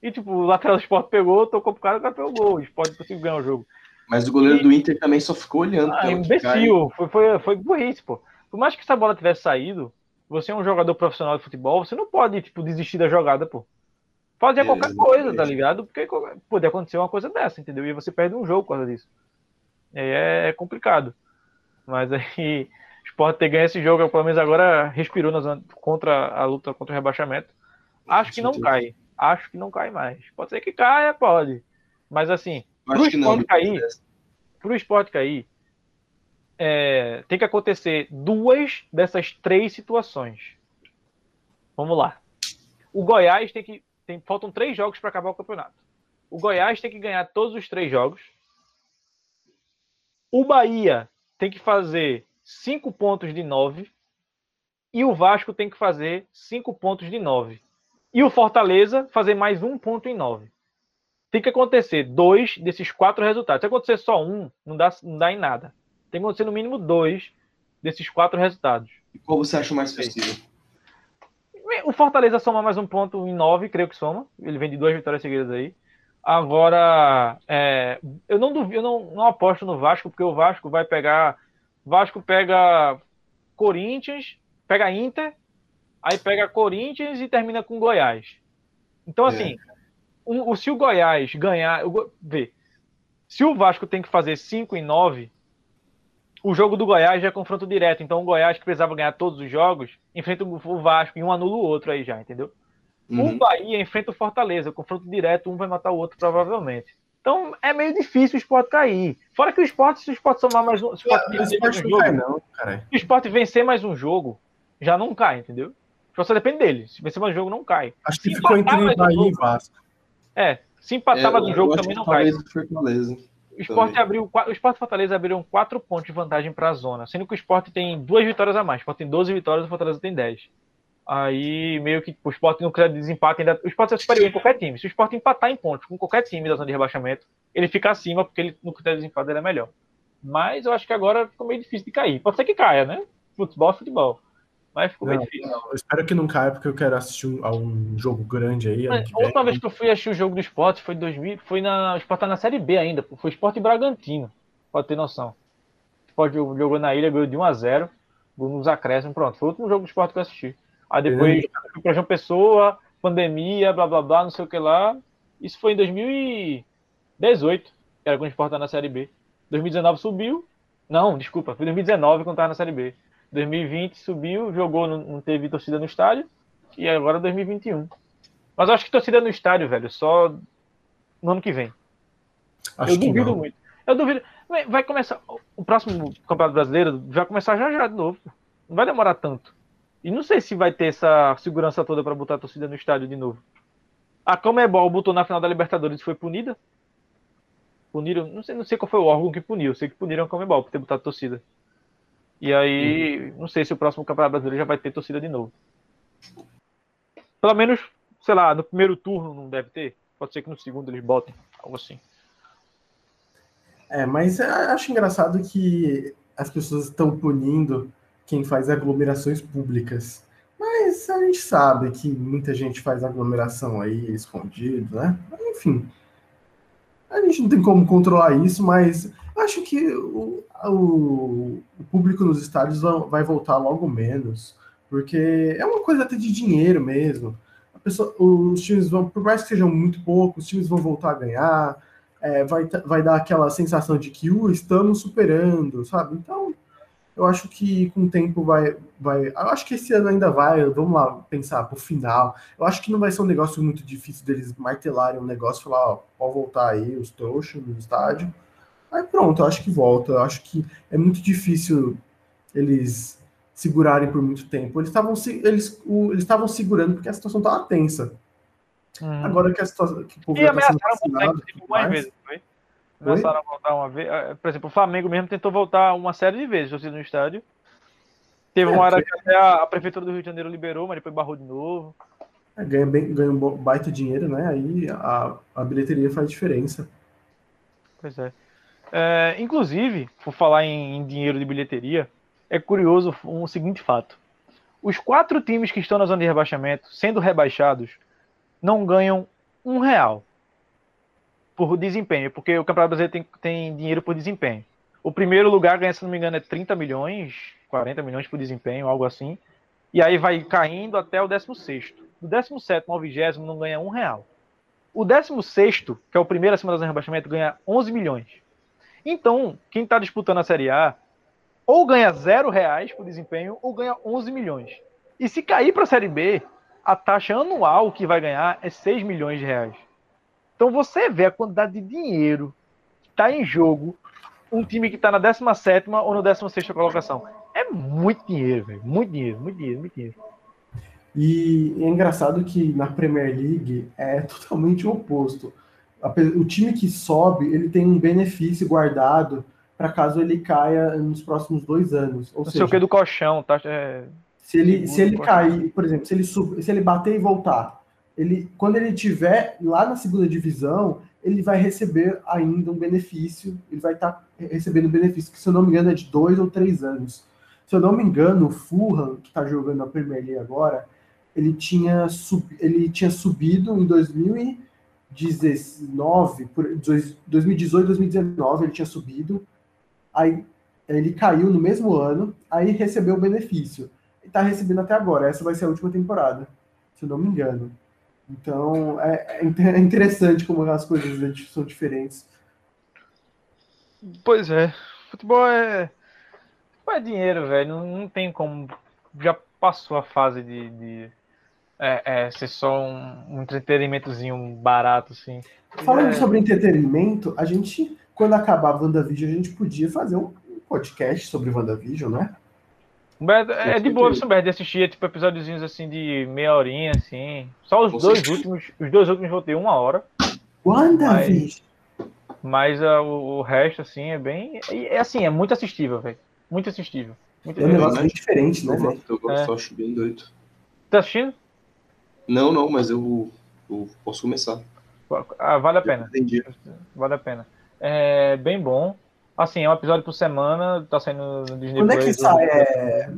A: E tipo, o lateral do esporte pegou, tocou pro cara, o cara pegou o gol. O esporte conseguiu ganhar o jogo.
B: Mas o goleiro do Inter também só ficou olhando.
A: Ah, imbecil. Foi, foi, foi burrice, pô. Por mais que essa bola tivesse saído, Você é um jogador profissional de futebol, você não pode, tipo, desistir da jogada, pô. Ser qualquer coisa, tá ligado? Porque pode acontecer uma coisa dessa, entendeu? E você perde um jogo por causa disso. É, é complicado. Mas aí, o Sport ter ganho esse jogo, pelo menos agora respirou nas, contra a luta contra o rebaixamento. Acho que não cai. Acho que não cai mais. Pode ser que caia, pode. Mas assim, pro esporte cair, pro esporte cair, é, tem que acontecer duas dessas três situações. Vamos lá. O Goiás tem que. Tem, faltam três jogos para acabar o campeonato. O Goiás tem que ganhar todos os três jogos. O Bahia tem que fazer cinco pontos de nove. E o Vasco tem que fazer cinco pontos de nove. E o Fortaleza fazer mais um ponto em nove. Tem que acontecer dois desses quatro resultados. Se acontecer só um, não dá, não dá em nada tem que acontecer no mínimo dois desses quatro resultados.
B: E qual você acha mais possível?
A: O Fortaleza soma mais um ponto em nove, creio que soma. Ele vem de duas vitórias seguidas aí. Agora, é, eu não duvido, eu não, não aposto no Vasco, porque o Vasco vai pegar. Vasco pega Corinthians, pega Inter, aí pega Corinthians e termina com Goiás. Então, assim, é. O, o, se o Goiás ganhar. Vê, se o Vasco tem que fazer 5 em 9, o jogo do Goiás já é confronto direto. Então o Goiás, que precisava ganhar todos os jogos, enfrenta o Vasco e um anula o outro aí já, entendeu? Uhum. O Bahia enfrenta o Fortaleza, confronto direto, um vai matar o outro provavelmente. Então é meio difícil o esporte cair. Fora que o esporte, se o esporte somar mais um. Se o esporte, vencer, mais um jogo, não, se o esporte vencer mais um jogo, já não cai, entendeu? Só depende dele. Se vencer mais um jogo, não cai.
C: Acho que se ficou entre Bahia um e Vasco.
A: É, se empatar é, mais um jogo também não cai. Fortaleza. O esporte abriu, o esporte Fortaleza abriram quatro pontos de vantagem para a zona, sendo que o esporte tem duas vitórias a mais. O esporte tem 12 vitórias, o Fortaleza tem 10. Aí, meio que o esporte não quiser desempate ainda. O esporte é superior em qualquer time. Se o esporte empatar em pontos com qualquer time da zona de rebaixamento, ele fica acima, porque ele, no critério de desempate ele é melhor. Mas eu acho que agora ficou meio difícil de cair. Pode ser que caia, né? Futebol é futebol. Mas ficou
C: não,
A: bem difícil.
C: Não, espero que não caia, porque eu quero assistir um, a um jogo grande aí.
A: Mas, a última vez que eu fui assistir o jogo do esporte foi em 2000, foi na. O esporte tá na Série B ainda, foi Esporte Bragantino, pode ter noção. O esporte jogou na ilha, ganhou de 1x0, nos acréscimos, pronto. Foi o último jogo do esporte que eu assisti. Aí depois fui pra João Pessoa, pandemia, blá blá blá, não sei o que lá. Isso foi em 2018, que era quando o esporte tá na Série B. 2019 subiu. Não, desculpa, foi 2019 quando tava na Série B. 2020 subiu, jogou, não, teve torcida no estádio. E agora 2021. Mas eu acho que torcida no estádio, velho, só no ano que vem. Acho eu duvido não. muito. Eu duvido. Vai começar. O próximo Campeonato Brasileiro vai começar já já de novo. Não vai demorar tanto. E não sei se vai ter essa segurança toda para botar a torcida no estádio de novo. A Comebol botou na final da Libertadores e foi punida. Puniram. Não sei, não sei qual foi o órgão que puniu. Sei que puniram a Comebol por ter botado torcida. E aí, uhum. não sei se o próximo Campeonato Brasileiro já vai ter torcida de novo. Pelo menos, sei lá, no primeiro turno não deve ter. Pode ser que no segundo eles botem, algo assim.
C: É, mas acho engraçado que as pessoas estão punindo quem faz aglomerações públicas. Mas a gente sabe que muita gente faz aglomeração aí escondido, né? Enfim. A gente não tem como controlar isso, mas acho que o, o, o público nos estádios vai voltar logo menos, porque é uma coisa até de dinheiro mesmo. Pessoa, os times vão, por mais que sejam muito poucos, os times vão voltar a ganhar, é, vai, vai dar aquela sensação de que uh, estamos superando, sabe? Então, eu acho que com o tempo vai, vai. Eu acho que esse ano ainda vai. Vamos lá pensar pro final. Eu acho que não vai ser um negócio muito difícil deles martelarem um negócio e falar, ó, pode voltar aí os trouxas no estádio. Aí pronto, eu acho que volta. Eu acho que é muito difícil eles segurarem por muito tempo. Eles estavam eles, eles estavam segurando porque a situação estava tensa. Hum. Agora que a situação que o
A: povo e tá ameaçaram voltar, tipo, mais vezes, foi? Ameaçaram a voltar uma vez. É, por exemplo, o Flamengo mesmo tentou voltar uma série de vezes, você no estádio. Teve é, uma hora que até a, a, prefeitura do Rio de Janeiro liberou, mas depois barrou de novo.
C: É, ganha, bem, ganha um baita dinheiro, né? Aí a, a bilheteria faz diferença.
A: Pois é. É, inclusive, por falar em, em dinheiro de bilheteria, é curioso um seguinte fato. Os quatro times que estão na zona de rebaixamento, sendo rebaixados, não ganham um real por desempenho, porque o Campeonato Brasileiro tem, tem dinheiro por desempenho. O primeiro lugar ganha, se não me engano, é 30 milhões, 40 milhões por desempenho, algo assim. E aí vai caindo até o 16. Do 17 ao 20 não ganha um real. O 16, que é o primeiro acima da zona de rebaixamento, ganha 11 milhões. Então, quem está disputando a Série A ou ganha zero reais por desempenho ou ganha 11 milhões. E se cair para a Série B, a taxa anual que vai ganhar é 6 milhões de reais. Então você vê a quantidade de dinheiro que está em jogo um time que está na 17 ou no 16 colocação. É muito dinheiro, velho. Muito dinheiro, muito dinheiro, muito dinheiro.
C: E é engraçado que na Premier League é totalmente o oposto. O time que sobe, ele tem um benefício guardado para caso ele caia nos próximos dois anos. Ou
A: Não
C: seja,
A: sei o que do colchão, tá? É...
C: Se ele, se ele cair, por exemplo, se ele, sub, se ele bater e voltar, ele, quando ele estiver lá na segunda divisão, ele vai receber ainda um benefício, ele vai estar tá recebendo benefício, que se eu não me engano é de dois ou três anos. Se eu não me engano, o Fulham, que está jogando na Premier League agora, ele tinha, sub, ele tinha subido em 2019, por, 2018, 2019, ele tinha subido, aí ele caiu no mesmo ano, aí recebeu o benefício. E está recebendo até agora, essa vai ser a última temporada, se eu não me engano. Então, é, é, é interessante como as coisas são diferentes.
A: Pois é. Futebol é. Futebol é dinheiro, velho. Não, não tem como. Já passou a fase de, de é, é, ser só um, um entretenimentozinho barato, assim.
C: Falando
A: é...
C: sobre entretenimento, a gente, quando acabar a WandaVision, a gente podia fazer um podcast sobre WandaVision, né?
A: Humberto, é de boa, Humberto, de assistir tipo, episódiozinhos assim de meia horinha, assim. Só os dois últimos, os dois últimos vou ter uma hora.
C: WandaVision!
A: Mas, mas uh, o, o, resto, assim, é bem. É, é assim, é muito assistível, velho. Muito assistível. Muito
C: é um negócio bem diferente, né, velho?
B: Eu gosto, é. acho bem doido.
A: Tá assistindo?
B: Não, não, mas eu, eu posso começar.
A: Ah, vale a pena.
B: Entendi.
A: Vale a pena. É bem bom. Assim, é um episódio por semana, tá saindo no Disney
C: Quando é que sai? É...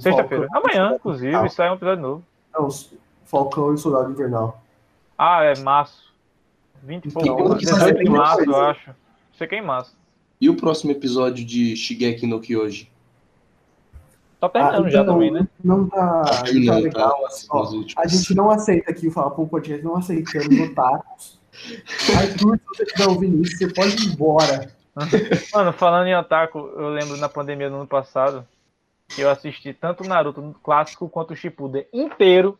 A: Sexta-feira. Amanhã, inclusive, ah. sai um episódio novo.
C: Não, Falcão e o Soldado Invernal.
A: Ah, é março. 20 e então, pouco. 18 de março, eu acho. Você quer em março.
B: E o próximo episódio de Shigeki no Kyoji?
A: Tá terminando ah, já então, também, né?
C: Não tá, tá, não tá legal. Assim, ó, a gente não aceita aqui o Fala Pô Podcast, não aceitamos otakus. Arthur, se você estiver ouvindo isso, você pode ir embora.
A: Mano, falando em otaku, eu lembro na pandemia do ano passado que eu assisti tanto o Naruto clássico quanto o Shippuden inteiro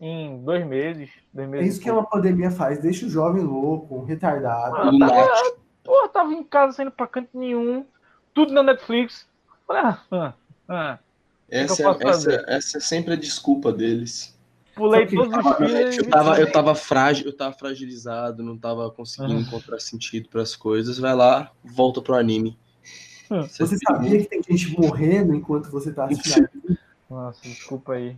A: em dois meses. Dois meses
C: é isso que uma pandemia faz, deixa o jovem louco, retardado.
A: Ah, tá, porra, tava em casa saindo pra canto nenhum, tudo na Netflix. Ah, ah,
B: ah. Essa, é, essa, essa é sempre a desculpa deles.
A: Pulei todos os filmes.
B: Eu tava, eu tava frágil, eu tava fragilizado, não tava conseguindo ah. encontrar sentido para as coisas. Vai lá, volta pro anime.
C: Hum. Você, você sabia que tem gente morrendo enquanto você tá assistindo?
A: Nossa, desculpa aí.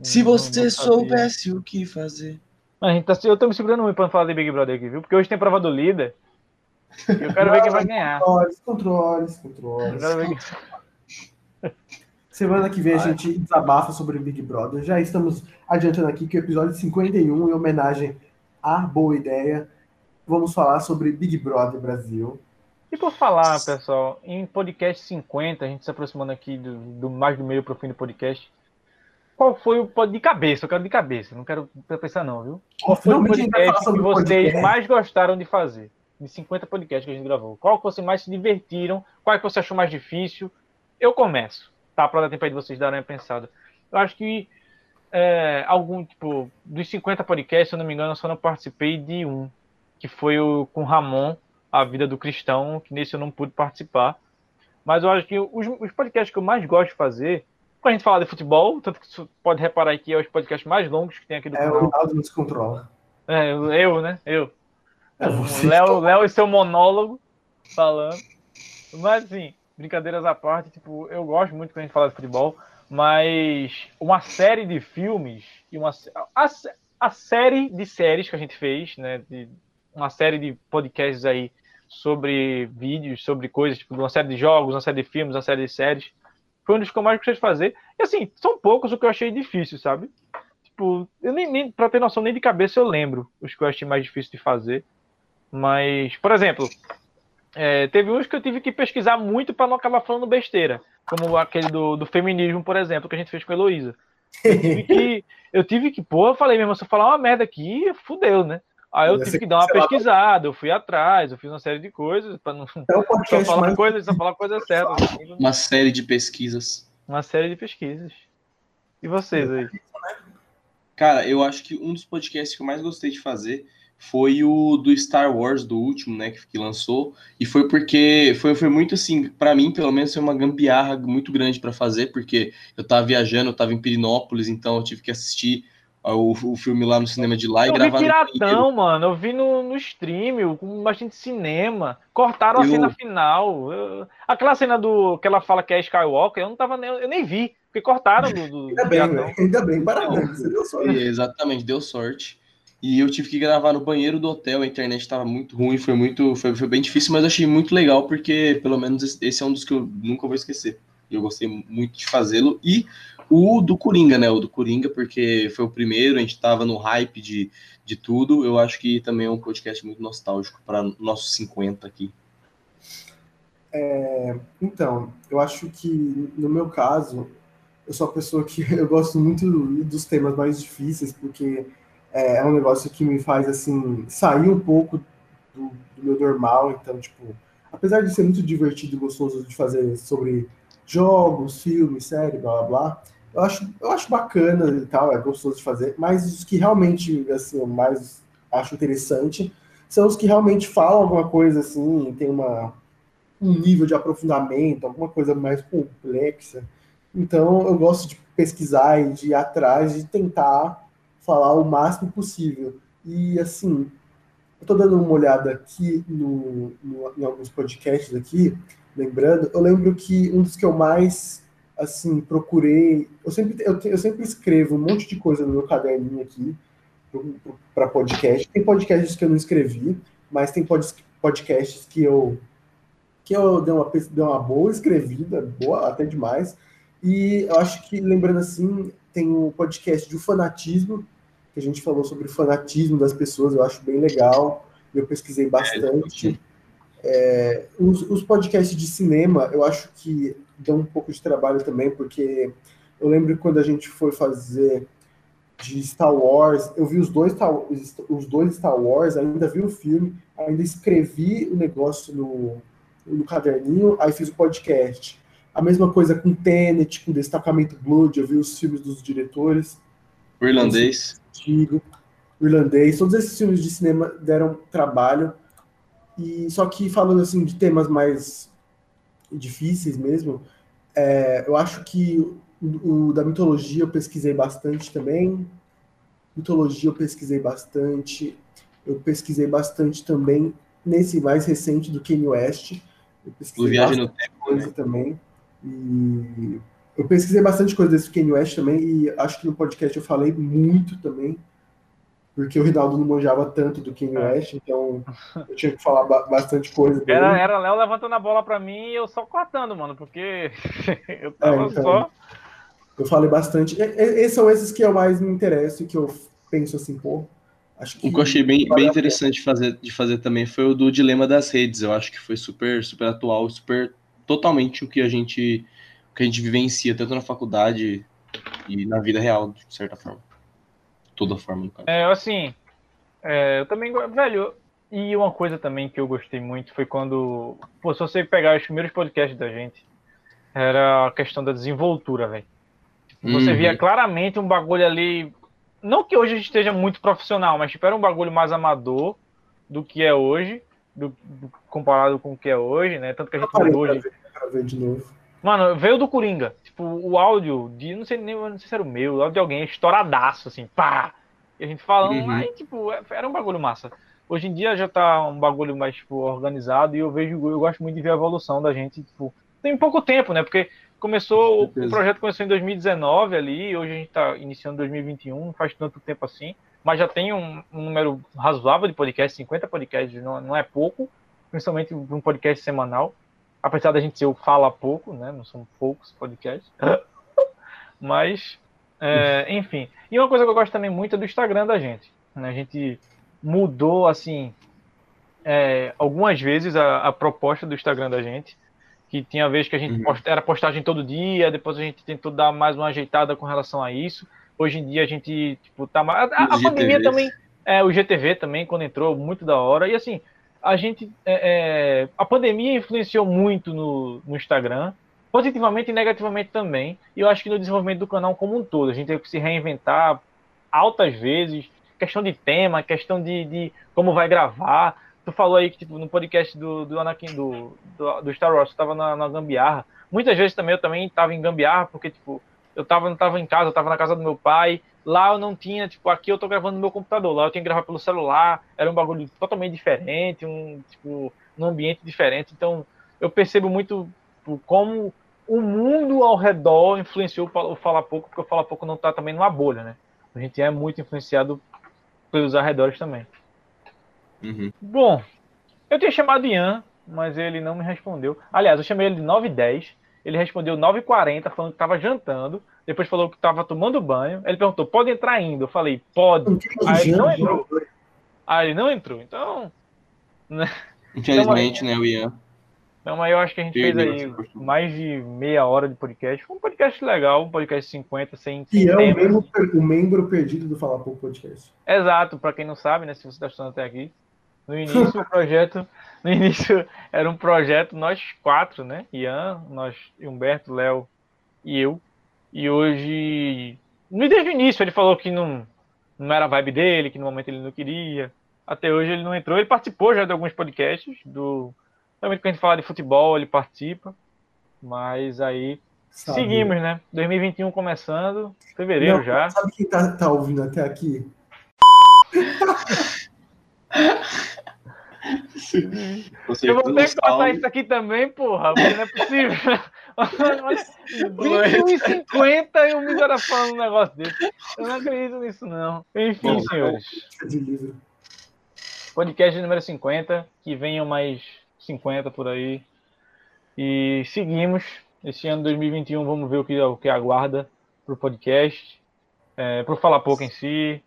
B: Se você soubesse o que fazer.
A: A gente tá, eu tô me segurando muito pra falar de Big Brother aqui, viu? Porque hoje tem prova do líder. eu quero ver quem vai ganhar.
C: Controles, controles, controles. Eu quero ver quem... Semana que vem a gente desabafa sobre o Big Brother. Já estamos adiantando aqui que o episódio 51, em homenagem à Boa Ideia, vamos falar sobre Big Brother Brasil.
A: E por falar, pessoal, em podcast 50, a gente se aproximando aqui do, do mais do meio pro fim do podcast. Qual foi o pod de cabeça? Eu quero de cabeça, não quero pensar não, viu? Qual foi o podcast que vocês podcast. mais gostaram de fazer? De 50 podcasts que a gente gravou. Qual que vocês mais se divertiram? Qual que você achou mais difícil? Eu começo tá para dar tempo aí de vocês darem uma pensada. Eu acho que é, algum, tipo, dos 50 podcasts, se eu não me engano, eu só não participei de um, que foi o com Ramon, A Vida do Cristão, que nesse eu não pude participar. Mas eu acho que os, os podcasts que eu mais gosto de fazer, quando a gente fala de futebol, tanto que você pode reparar que é os podcasts mais longos que tem aqui do
C: é, canal. É, o nos controla.
A: É, eu, né? Eu. É, Léo, Léo e seu monólogo falando. Mas, assim, brincadeiras à parte, tipo, eu gosto muito quando a gente fala de futebol, mas uma série de filmes e uma a, a série de séries que a gente fez, né, de uma série de podcasts aí sobre vídeos, sobre coisas, tipo, uma série de jogos, uma série de filmes, uma série de séries, foi um dos que eu mais gostei de fazer. E assim, são poucos o que eu achei difícil, sabe? Tipo, eu nem, nem pra ter noção nem de cabeça eu lembro os que eu achei mais difícil de fazer. Mas, por exemplo, É, teve uns que eu tive que pesquisar muito para não acabar falando besteira, como aquele do, do feminismo, por exemplo, que a gente fez com a Heloísa. Eu tive que, eu tive que pô, eu falei mesmo, se eu falar uma merda aqui, fudeu, né? Aí eu tive que dar uma pesquisada, eu fui atrás, eu fiz uma série de coisas para não é um só falar mais... coisas, só falar coisa certa.
B: Assim, uma série de pesquisas.
A: Uma série de pesquisas. E vocês aí?
B: Cara, eu acho que um dos podcasts que eu mais gostei de fazer foi o do Star Wars, do último, né, que, que lançou, e foi porque foi, foi muito assim, para mim, pelo menos, foi uma gambiarra muito grande para fazer, porque eu tava viajando, eu tava em Pirinópolis, então eu tive que assistir o, o filme lá no cinema de lá
A: eu
B: e gravar
A: vi piratão, mano. Eu vi no, no stream, com bastante cinema. Cortaram eu... a cena final. Eu... aquela cena do que ela fala que é Skywalker, eu não tava nem, eu nem vi, porque cortaram do. do
C: ainda, bem, ainda bem, parabéns. Você deu sorte.
B: Exatamente, deu sorte. E eu tive que gravar no banheiro do hotel, a internet estava muito ruim, foi muito, foi, foi bem difícil, mas achei muito legal porque pelo menos esse é um dos que eu nunca vou esquecer. Eu gostei muito de fazê-lo e o do Coringa, né? O do Coringa, porque foi o primeiro, a gente estava no hype de, de tudo. Eu acho que também é um podcast muito nostálgico para nossos 50 aqui.
C: É, então, eu acho que no meu caso, eu sou a pessoa que eu gosto muito dos temas mais difíceis, porque é, é um negócio que me faz assim sair um pouco do, do, meu normal. Então, tipo, apesar de ser muito divertido e gostoso de fazer sobre jogos, filmes, série, blá blá blá, eu acho, eu acho bacana e tal, é gostoso de fazer, mas os que realmente assim, eu mais acho interessante são os que realmente falam alguma coisa assim, tem uma, um nível de aprofundamento, alguma coisa mais complexa. Então eu gosto de pesquisar e de ir atrás, de tentar falar o máximo possível. E assim, eu tô dando uma olhada aqui no, no, em alguns podcasts aqui, lembrando, eu lembro que um dos que eu mais assim procurei, eu sempre eu, eu sempre escrevo um monte de coisa no meu caderninho aqui para podcast. Tem podcasts que eu não escrevi, mas tem podcasts que eu que eu dei uma, dei uma boa escrevida, boa até demais. E eu acho que, lembrando assim, tem o podcast de fanatismo, que a gente falou sobre o fanatismo das pessoas, eu acho bem legal. Eu pesquisei bastante. É, os, os, podcasts de cinema, eu acho que dão um pouco de trabalho também, porque eu lembro quando a gente foi fazer de Star Wars, eu vi os dois, os dois Star Wars, ainda vi o filme, ainda escrevi o negócio no, no caderninho, aí fiz o podcast. A mesma coisa com Tenet, com Destacamento Blood, eu vi os filmes dos diretores.
B: O irlandês.
C: Antigo, o irlandês. Todos esses filmes de cinema deram trabalho. E só que falando assim de temas mais difíceis mesmo, é, eu acho que o, o, da mitologia eu pesquisei bastante também. Mitologia eu pesquisei bastante. Eu pesquisei bastante também nesse mais recente do Kanye West. Eu pesquisei
B: Viagem no Tempo,
C: coisa né? também. E eu pesquisei bastante coisa desse Kanye West também, e acho que no podcast eu falei muito também, porque o Rinaldo não manjava tanto do Kanye é. West, então eu tinha que falar bastante coisa
A: dele. Era, era Léo levantando a bola para mim e eu só cortando, mano, porque eu tava é, então, só.
C: Eu falei bastante. E, e, são esses que eu mais me interesso e que eu penso assim, pô. Acho que
B: o que eu achei bem, bem interessante de fazer, de fazer também foi o do dilema das redes. Eu acho que foi super, super atual, super totalmente o que a gente que a gente vivencia tanto na faculdade e na vida real, de certa forma. Toda forma, no caso.
A: É, assim, é, eu também, velho, e uma coisa também que eu gostei muito foi quando, pô, se você pegar os primeiros podcasts da gente, era a questão da desenvoltura, velho. Tipo, você uhum. via claramente um bagulho ali, não que hoje a gente esteja muito profissional, mas tipo, era um bagulho mais amador do que é hoje, do, do comparado com o que é hoje, né? Tanto que a gente mudou hoje
C: ver de novo.
A: Mano, veio do Coringa. Tipo, o áudio de. Não sei nem não sei se era o meu, o áudio de alguém, estouradaço, assim, pá! E a gente falando, uhum. aí, tipo, é, era um bagulho massa. Hoje em dia já tá um bagulho mais, tipo, organizado e eu vejo, eu gosto muito de ver a evolução da gente, tipo, tem pouco tempo, né? Porque começou, o projeto começou em 2019 ali, hoje a gente tá iniciando 2021, não faz tanto tempo assim, mas já tem um, um número razoável de podcasts, 50 podcasts, não, não é pouco, principalmente um podcast semanal apesar da gente ser o fala pouco, né? Não são poucos podcasts. Mas, é, enfim. E uma coisa que eu gosto também muito é do Instagram da gente. Né? A gente mudou, assim, é, algumas vezes a, a, proposta do Instagram da gente, que tinha vez que a gente uhum. post, era postagem todo dia, depois a gente tentou dar mais uma ajeitada com relação a isso. Hoje em dia a gente, tipo, tá mais. A, a pandemia também, é, o GTV também, quando entrou, muito da hora. E assim, a gente. É, é, a pandemia influenciou muito no, no Instagram, positivamente e negativamente também. E eu acho que no desenvolvimento do canal como um todo, a gente teve que se reinventar altas vezes, questão de tema, questão de, de como vai gravar. Tu falou aí que tipo, no podcast do, do Anakin, do, do, do Star Wars, tu tava na, na gambiarra. Muitas vezes também eu também tava em gambiarra, porque tipo, eu tava, não tava em casa, eu tava na casa do meu pai. Lá eu não tinha, tipo, aqui eu tô gravando no meu computador, lá eu tinha que gravar pelo celular, era um bagulho totalmente diferente, um, tipo, num ambiente diferente. Então, eu percebo muito tipo, como o mundo ao redor influenciou o Falar Pouco, porque o Falar Pouco não tá também numa bolha, né? A gente é muito influenciado pelos arredores também. Uhum. Bom, eu tinha chamado Ian, mas ele não me respondeu. Aliás, eu chamei ele de 9 h 10. Ele respondeu 9h40, falando que estava jantando. Depois falou que estava tomando banho. Ele perguntou: pode entrar ainda? Eu falei: pode. Aí ele não entrou. Aí ele não entrou. Então.
B: Né? Infelizmente, então, né, o Ian.
A: Não, mas eu acho que a gente fez aí mais de meia hora de podcast. Foi um podcast legal, um podcast 50, sem.
C: E é o membro, o membro perdido do Falar Pouco Podcast.
A: Exato, para quem não sabe, né? Se você está estudando até aqui. No início, o projeto. No início era um projeto, nós quatro, né? Ian, nós, Humberto, Léo e eu. E hoje. Desde o início ele falou que não, não era a vibe dele, que no momento ele não queria. Até hoje ele não entrou. Ele participou já de alguns podcasts do também quando a gente fala de futebol, ele participa. Mas aí sabe. seguimos, né? 2021 começando, fevereiro Não, já.
C: Sabe quem tá, tá ouvindo até aqui?
A: Você eu vou ter que cortar isso aqui também, porra, porque não é possível. 21,50 e o Mizara falando um negócio desse. Eu não acredito nisso, não. Enfim, Bom, senhores. Podcast número 50, que venham mais 50 por aí. E seguimos. Esse ano 2021 vamos ver o que, o que aguarda para o podcast, é, para o Falar Pouco em si,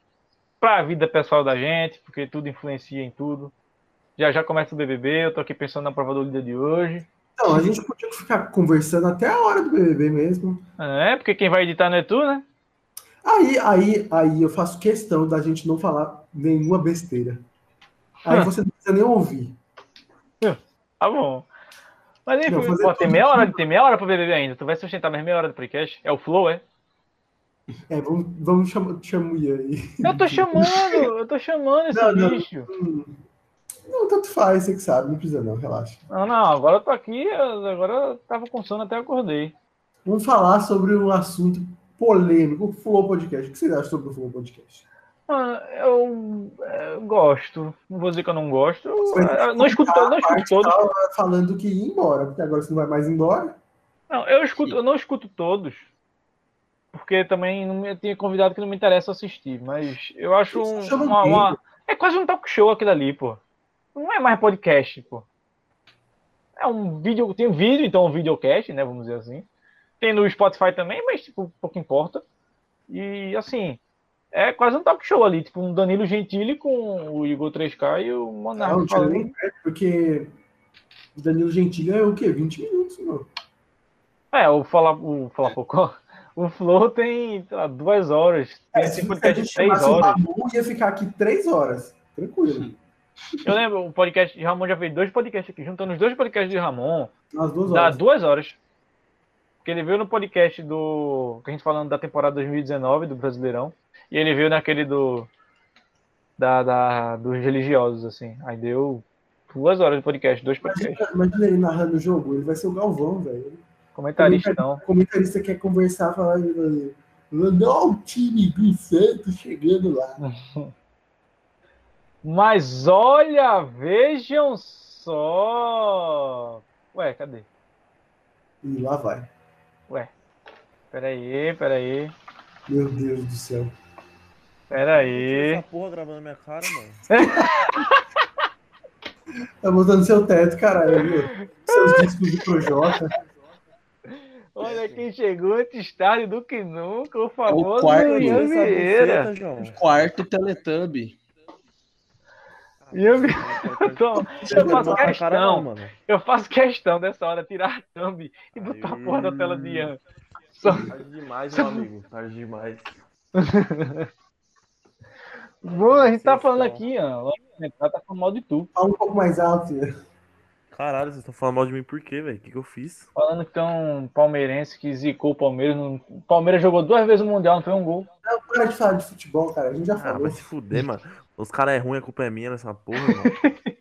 A: para a vida pessoal da gente, porque tudo influencia em tudo. Já já começa o BBB, eu tô aqui pensando na prova do líder de hoje.
C: Não, a gente podia ficar conversando até a hora do BBB mesmo.
A: É, porque quem vai editar não é tu, né?
C: Aí, aí, aí eu faço questão da gente não falar nenhuma besteira. Aí você não precisa nem ouvir.
A: Tá bom. Mas enfim, não, pô, tem meia hora, tem meia hora pra BBB ainda. Tu vai sustentar mais meia hora do podcast? É o Flow, é?
C: É, vamos, vamos chamar, aí.
A: Eu tô chamando, eu tô chamando esse não, bicho.
C: Não, não, tanto faz, você que sabe, não precisa não, relaxa.
A: Não, não, agora eu tô aqui, agora eu tava com sono até acordei.
C: Vamos falar sobre um assunto polêmico, o Flow Podcast. O que você acha sobre o Flow Podcast?
A: Ah, eu, é, eu, gosto. Não vou dizer que eu não gosto. Eu, eu não escuto, não escuto todos.
C: falando que ia embora, porque agora você não vai mais embora.
A: Não, eu escuto, eu não escuto todos. Porque também não me, tinha convidado que não me interessa assistir. Mas eu acho um, uma, uma, É quase um talk show aquilo ali, pô. Não é mais podcast, pô. É um vídeo. Tem um vídeo, então um videocast, né? Vamos dizer assim. Tem no Spotify também, mas tipo, pouco importa. E assim, é quase um talk show ali, tipo um Danilo Gentili com o Igor 3K e o Monarca. Não,
C: falando... nem porque o Danilo Gentili é o quê? 20 minutos, não?
A: É, o Fala, o Fala Pouco. O Flow tem lá, duas horas. Tem é,
C: se podcast de três horas. Ramon ia ficar aqui três horas. Tranquilo.
A: Eu lembro, o podcast de Ramon já fez dois podcasts aqui, juntando os dois podcasts de Ramon.
C: Nas duas
A: horas. Dá duas horas. Porque ele veio no podcast do. Que a gente falando da temporada 2019 do Brasileirão. E ele veio naquele do. Da, da, dos religiosos, assim. Aí deu duas horas de podcast, dois podcasts.
C: Imagina, ele narrando o jogo, ele vai ser o Galvão, velho.
A: Comentarista, não.
C: Comentarista quer conversar, falar. Não, o time do Santos chegando lá.
A: Mas olha, vejam só. Ué, cadê?
C: E lá vai.
A: Ué, peraí, peraí.
C: Meu Deus do céu.
A: Pera aí.
D: Essa porra gravando minha cara, mano.
C: tá botando seu teto, caralho. Seus discos do Projota.
A: Olha quem chegou antes tarde do que nunca, o famoso o quarto,
B: Ian Vieira. O quarto Teletubby.
A: E eu, eu, tô- eu faço questão, eu faço questão dessa hora tirar a thumb e botar a porra da tela de Ian. Só-
D: Tarde demais, meu amigo. Tarde demais.
A: Boa, a gente tá falando aqui, Ian. Ela tá falando mal de tu.
C: Fala um pouco mais alto. filho.
D: Caralho, vocês estão falando mal de mim por quê, velho? O que, que eu fiz?
A: Falando que tem um palmeirense que zicou o Palmeiras. no- O Palmeiras jogou duas vezes o Mundial, não foi um gol.
C: Não, para de falar de futebol, cara. A gente já
D: Ah,
C: falou.
D: vai se fuder, mano. Os caras é ruim, a culpa é minha nessa porra, mano.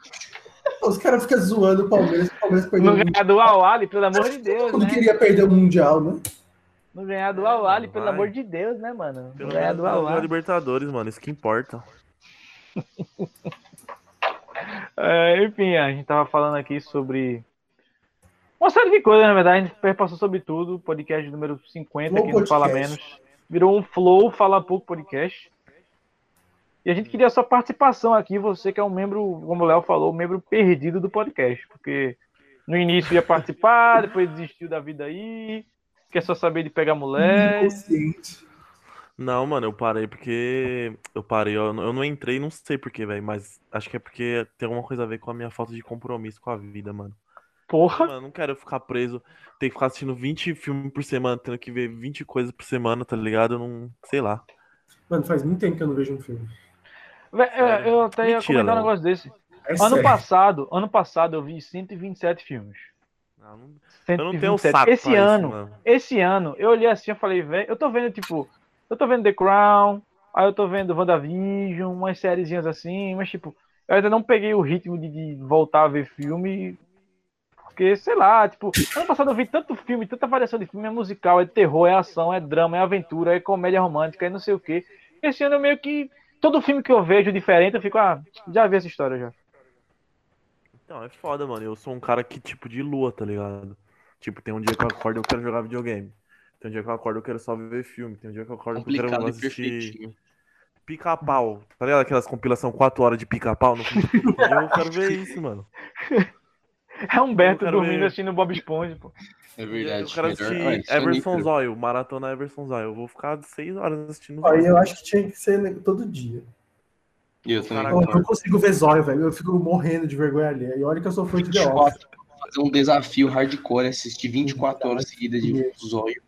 C: Os caras ficam zoando o Palmeiras. O Palmeiras perdeu
A: Não
C: o
A: ganhar
C: Mundial.
A: do Al-Ali, pelo amor de Deus,
C: Todo mundo
A: né?
C: queria perder o Mundial, né?
A: Não ganhar do
D: É,
A: Al-Ali,
D: mano,
A: pelo amor de Deus, né, mano?
D: Pelo
A: Não ganhar do
D: ganhou a
A: Al-Ali.
D: Libertadores, mano. Isso que importa.
A: É, enfim, a gente tava falando aqui sobre uma série de coisas, na verdade. A gente perpassou sobre tudo. Podcast número 50
C: Flow
A: aqui no Fala. Menos. Virou um Flow Fala Pouco Podcast. E a gente queria a sua participação aqui, você que é um membro, como o Léo falou, um membro perdido do podcast. Porque no início ia participar, depois desistiu da vida aí, quer só saber de pegar mulher.
C: Inconsciente.
D: Não, mano, eu parei porque. Eu parei, eu, eu não entrei, não sei porquê, velho. Mas acho que é porque tem alguma coisa a ver com a minha falta de compromisso com a vida, mano.
A: Porra,
D: Mano, eu não quero ficar preso, ter que ficar assistindo 20 filmes por semana, tendo que ver 20 coisas por semana, tá ligado? Eu não. Sei lá.
C: Mano, faz muito tempo que eu não vejo um filme.
A: Vé, eu, eu até ia
D: Mentira,
A: comentar um
D: Léo.
A: negócio desse.
C: É
A: Ano
C: sério.
A: passado, ano passado eu vi 127 filmes.
D: Ah, não- Eu não tenho
A: 127.
D: saco
A: Esse
D: pra isso,
A: ano,
D: mano.
A: esse ano, eu olhei assim e falei, velho, eu tô vendo, tipo, eu tô vendo The Crown, aí eu tô vendo WandaVision, umas sériezinhas assim, mas, tipo, eu ainda não peguei o ritmo de, de voltar a ver filme, porque, sei lá, tipo, ano passado eu vi tanto filme, tanta variação de filme, é musical, é terror, é ação, é drama, é aventura, é comédia romântica, é não sei o quê. Esse ano eu meio que, todo filme que eu vejo diferente, eu fico, ah, já vi essa história já.
D: Não, é foda, mano. Eu sou um cara que, tipo, de lua, tá ligado? Tipo, tem um dia que eu acordo e eu quero jogar videogame. Tem um dia que eu acordo e eu quero só ver filme. Tem um dia que eu acordo e eu quero assistir pica-pau. Tá ligado? Aquelas compilação 4 horas de pica-pau no. Eu quero ver isso, mano.
A: É Humberto
D: Eu
A: dormindo
D: ver.
A: assistindo Bob Esponja, pô.
B: É
D: Eu
B: verdade.
D: quero
B: melhor-
D: assistir
B: Ah, isso é
D: Everson. Zóio, maratona Everson Zóio. Eu vou ficar 6 horas assistindo. Zóio.
C: eu acho que tinha que ser todo dia.
B: E eu também.
D: Caraca.
C: Eu não consigo ver zóio, velho. Eu fico morrendo de vergonha ali. E olha que eu sou fã de The Office.
B: Fazer um desafio hardcore, assistir 24 horas seguidas de zóio.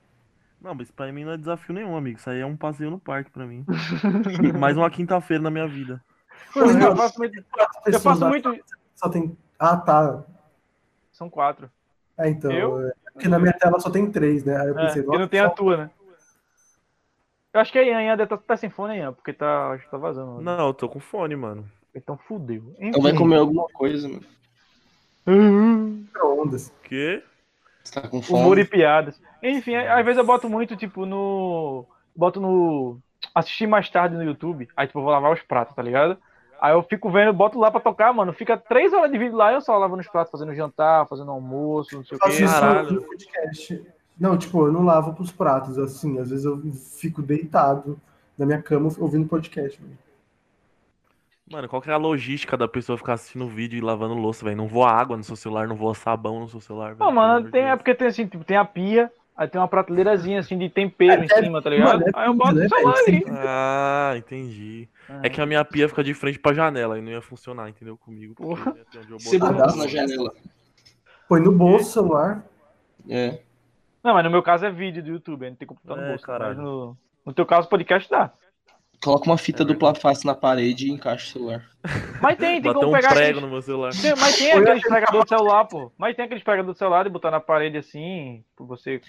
D: Não, mas pra mim não é desafio nenhum, amigo. Isso aí é um passeio no parque pra mim. Mais uma quinta-feira na minha vida.
A: Eu
C: mano,
A: faço muito. Eu faço muito.
C: Só tem. Ah, tá.
A: São quatro.
C: É, então.
A: Eu?
C: é, Porque na minha tela só tem três, né? Aí eu
A: É,
C: pensei,
A: porque não tem a tua, né? Eu acho que a Ian, Ian deve tá, tá sem fone, Ian, porque tá, acho que tá vazando. Né?
D: Não, eu tô com fone, mano.
A: Então fudeu.
B: Então vai comer alguma coisa, mano.
C: micro-ondas.
D: Que?
B: Você tá com
A: Humor e
B: fome.
A: piadas. Enfim, às vezes eu boto muito, tipo, no. Boto no. Assistir mais tarde no YouTube. Aí, tipo, eu vou lavar os pratos, tá ligado? Aí eu fico vendo, boto lá pra tocar, mano. Fica três horas de vídeo lá eu só lavando os pratos, fazendo jantar, fazendo almoço, não sei o
C: Faço
A: quê.
C: isso
D: Caralho.
C: no podcast. Não, tipo, eu não lavo pros pratos, assim. Às vezes eu fico deitado na minha cama ouvindo podcast. Mano.
D: Mano, qual que é a logística da pessoa ficar assistindo o vídeo e lavando louça, velho? Não voa água no seu celular, não voa sabão no seu celular, velho.
A: Não, mano, tem, é porque tem assim, tipo, tem a pia, aí tem uma prateleirazinha assim de tempero em
C: É,
A: cima, tá ligado?
C: mano, é
A: aí eu boto
C: né,
A: o celular
C: velho?
A: ali.
D: Ah, entendi. É que a minha pia fica de frente pra janela e não ia funcionar, entendeu? Comigo.
A: Porra.
B: Você
C: dá
B: na janela.
C: Põe no bolso o celular.
B: É.
A: Não, mas no meu caso é vídeo do YouTube, aí não tem computador no
D: É,
A: bolso.
D: caralho.
A: No, no teu caso, podcast dá.
B: Coloca uma fita
D: É
B: dupla face na parede e encaixa o celular.
A: Mas tem, tem
D: Bater
A: como
D: um
A: pegar
D: prego
A: aqueles,
D: no meu celular.
A: tem- Mas tem aqueles pregador de celular, pô. Mas tem aqueles pregador de celular e botar na parede assim, pra você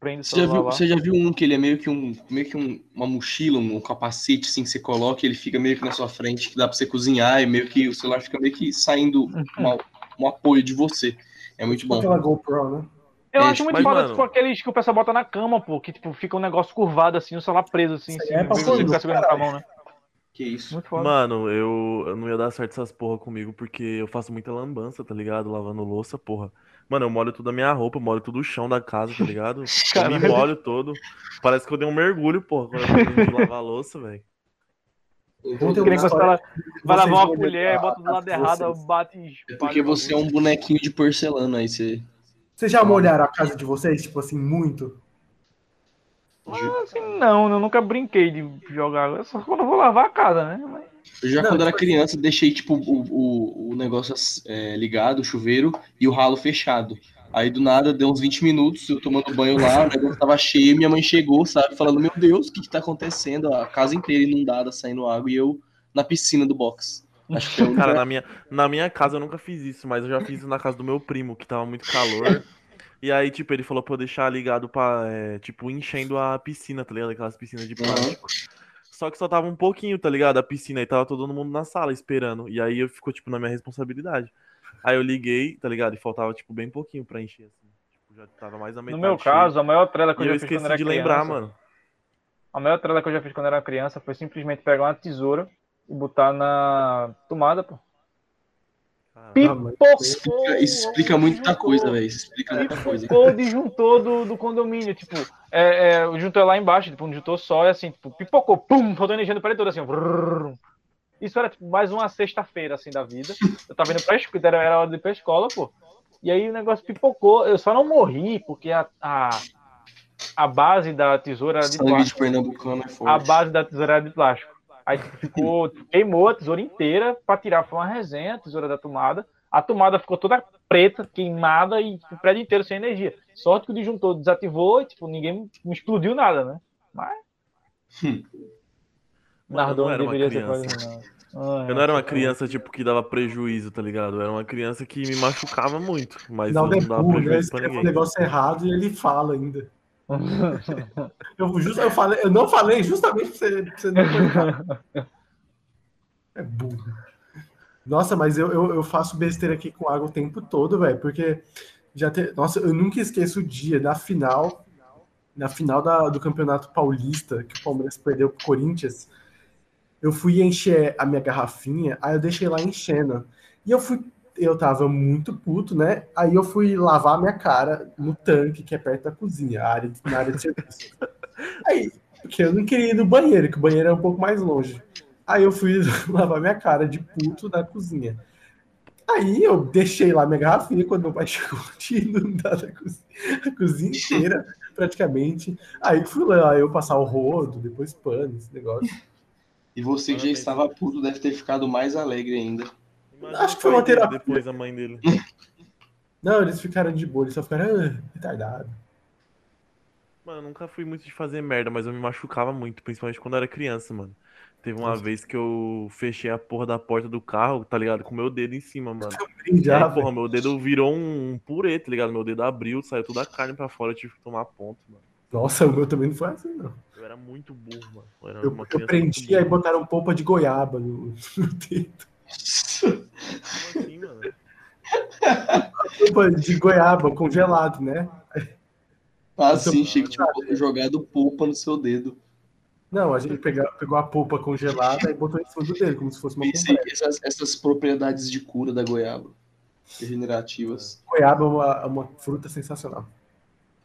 A: prende o
B: Você já, viu, você já viu um que ele é meio que, um, meio que um- uma mochila, um capacete assim que você coloca e ele fica meio que na sua frente, que dá pra você cozinhar e meio que o celular fica meio que saindo uma- um apoio de você. É muito
C: Tipo
B: bom.
C: aquela GoPro, né?
A: Eu
B: É,
A: acho muito foda,
D: mano-
A: tipo, aqueles que o pessoal bota na cama, pô, que tipo, fica um negócio curvado assim, o celular preso assim, assim,
C: é
A: você ficar segurando com a mão, né?
B: Que isso.
D: Mano, eu, eu não ia dar certo essas porra comigo porque eu faço muita lambança, tá ligado? Lavando louça, porra. Mano, eu molho toda a minha roupa, eu molho todo o chão da casa, tá ligado? Eu me
A: Caralho.
D: molho todo. Parece que eu dei um mergulho, porra, quando eu de lavar a louça, velho.
A: Que nem
C: uma
A: quando você vai,
C: história
A: vai lavar uma colher,
C: molhando
A: bota do
C: a-
A: lado
C: a-
A: errado, bate e
B: É porque você é um bonequinho de porcelana, aí você.
C: Vocês já molharam a casa de vocês, tipo assim, muito?
A: Assim, não, eu nunca brinquei de jogar água, só quando eu vou lavar a casa, né? Mas
B: Eu já
C: Não,
B: quando era
C: tipo
B: criança deixei tipo o, o, o negócio é, ligado, o chuveiro e o ralo fechado. Aí do nada deu uns 20 minutos, eu tomando banho lá, o negócio tava cheio, minha mãe chegou, sabe, falando: Meu Deus, o que que tá acontecendo? A casa inteira inundada, saindo água e eu na piscina do box. Acho que um
D: Cara, na minha, na minha casa eu nunca fiz isso, mas eu já fiz isso na casa do meu primo, que tava muito calor. E aí, tipo, ele falou pra eu deixar ligado pra, é, tipo, enchendo a piscina, tá ligado? Aquelas piscinas de plástico. Só que só tava um pouquinho, tá ligado? A piscina, e tava todo mundo na sala esperando. E aí eu ficou, tipo, na minha responsabilidade. Aí eu liguei, tá ligado? E faltava, tipo, bem pouquinho pra encher, assim. Tipo, já tava mais a
A: No
D: metade
A: meu
D: cheio.
A: caso, a maior trela que eu
D: eu
A: já fiz quando era
D: de
A: criança.
D: lembrar, mano.
A: A maior trela que eu já fiz quando era criança foi simplesmente pegar uma tesoura e botar na tomada, pô.
C: Ah,
A: Pipocou!
B: Explica- isso explica muita coisa, velho. Isso explica muita coisa.
A: Pipocou o disjuntor do, do condomínio, tipo, é, é, o disjuntor é lá embaixo, tipo, um disjuntor só, é assim, tipo, pipocou, pum, faltou energia no paredor, assim, ó, vrrr. Isso era tipo, mais uma sexta-feira, assim, da vida. Eu tava indo pra escola, era, era hora de ir pra escola, pô. E aí o negócio pipocou. Eu só não morri porque a, a, a base da tesoura era de
B: Sangue de
A: plástico.
B: pernambucano é
A: A
B: forte.
A: base da tesoura era de plástico. Aí tipo, ficou, queimou a tesoura inteira pra tirar. Foi uma resenha, a tesoura da tomada. A tomada ficou toda preta, queimada e tipo, o prédio inteiro sem energia. Sorte que o disjuntor desativou e tipo, ninguém não explodiu nada, né? Mas.
B: Hum.
D: Eu não
A: Nardone
D: era uma criança.
A: Ah,
D: Eu não era uma criança, tipo, que dava prejuízo, tá ligado? Eu era uma criança que me machucava muito, mas
C: Não,
D: não, dava
C: né?
D: prejuízo pra
C: Escreve um
D: ninguém.
C: negócio errado e ele fala ainda. Eu, just- eu, falei, eu não falei justamente pra você, pra você não. É burro. Nossa, mas eu, eu, eu faço besteira aqui com água o tempo todo, velho, porque já te... Nossa, eu nunca esqueço o dia da final, na final da- do Campeonato Paulista, que o Palmeiras perdeu pro Corinthians. Eu fui encher a minha garrafinha, aí eu deixei lá enchendo. E eu fui, eu tava muito puto, né? Aí eu fui lavar a minha cara no tanque que é perto da cozinha, área, na área de serviço. Aí, porque eu não queria ir no banheiro, que o banheiro é um pouco mais longe. Aí eu fui lavar minha cara de puto na cozinha. Aí eu deixei lá minha garrafinha quando meu pai chegou tinha inundado a cozinha, a cozinha inteira, praticamente. Aí fui lá, eu passar o rodo, depois pano, esse negócio.
B: E você que já estava puto deve ter ficado mais alegre ainda.
D: Imagina
C: Acho que foi uma terapia.
D: Depois a mãe dele.
C: Não, eles ficaram de boa, eles só ficaram ah, retardado.
D: Mano, eu nunca fui muito de fazer merda, mas eu me machucava muito, principalmente quando eu era criança, mano. Teve uma
C: Nossa.
D: vez que eu fechei a porra da porta do carro, tá ligado? Com o meu dedo em cima, mano. Aí,
C: ah,
D: porra, meu dedo virou um purê, tá ligado? Meu dedo abriu, saiu toda a carne pra fora, eu tive que tomar ponto, mano.
C: Nossa, o meu também não foi assim, não.
D: Eu era muito burro, mano. Eu era
C: Eu,
D: uma
C: eu prendi, aí botaram polpa de goiaba no, no dedo.
D: Como assim, mano?
C: Polpa de goiaba congelado, né?
B: Assim,
D: Então-
B: chega tipo, jogado polpa no seu dedo.
C: Não, a gente pegou, pegou a polpa congelada e botou em cima do dedo, como se fosse uma compressa.
B: essas, essas propriedades de cura da goiaba. Regenerativas.
C: Goiaba é uma, é uma fruta sensacional.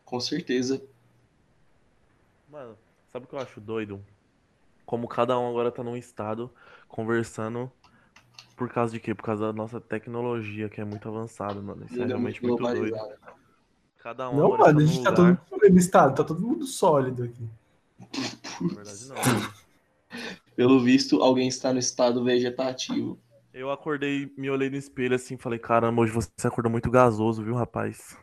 B: Com certeza.
D: Mano, sabe o que eu acho doido? Como cada um agora tá num estado conversando por causa de quê? Por causa da nossa tecnologia, que é muito avançada, mano. Isso é
B: é
D: realmente
B: muito
D: muito doido. Cada um
C: Não, mano, a gente tá todo mundo estado, tá todo mundo sólido aqui.
D: Na verdade, não. mano.
B: Pelo visto, alguém está no estado vegetativo.
D: Eu acordei, me olhei no espelho assim, falei, caramba, hoje você acordou muito gasoso, viu, rapaz?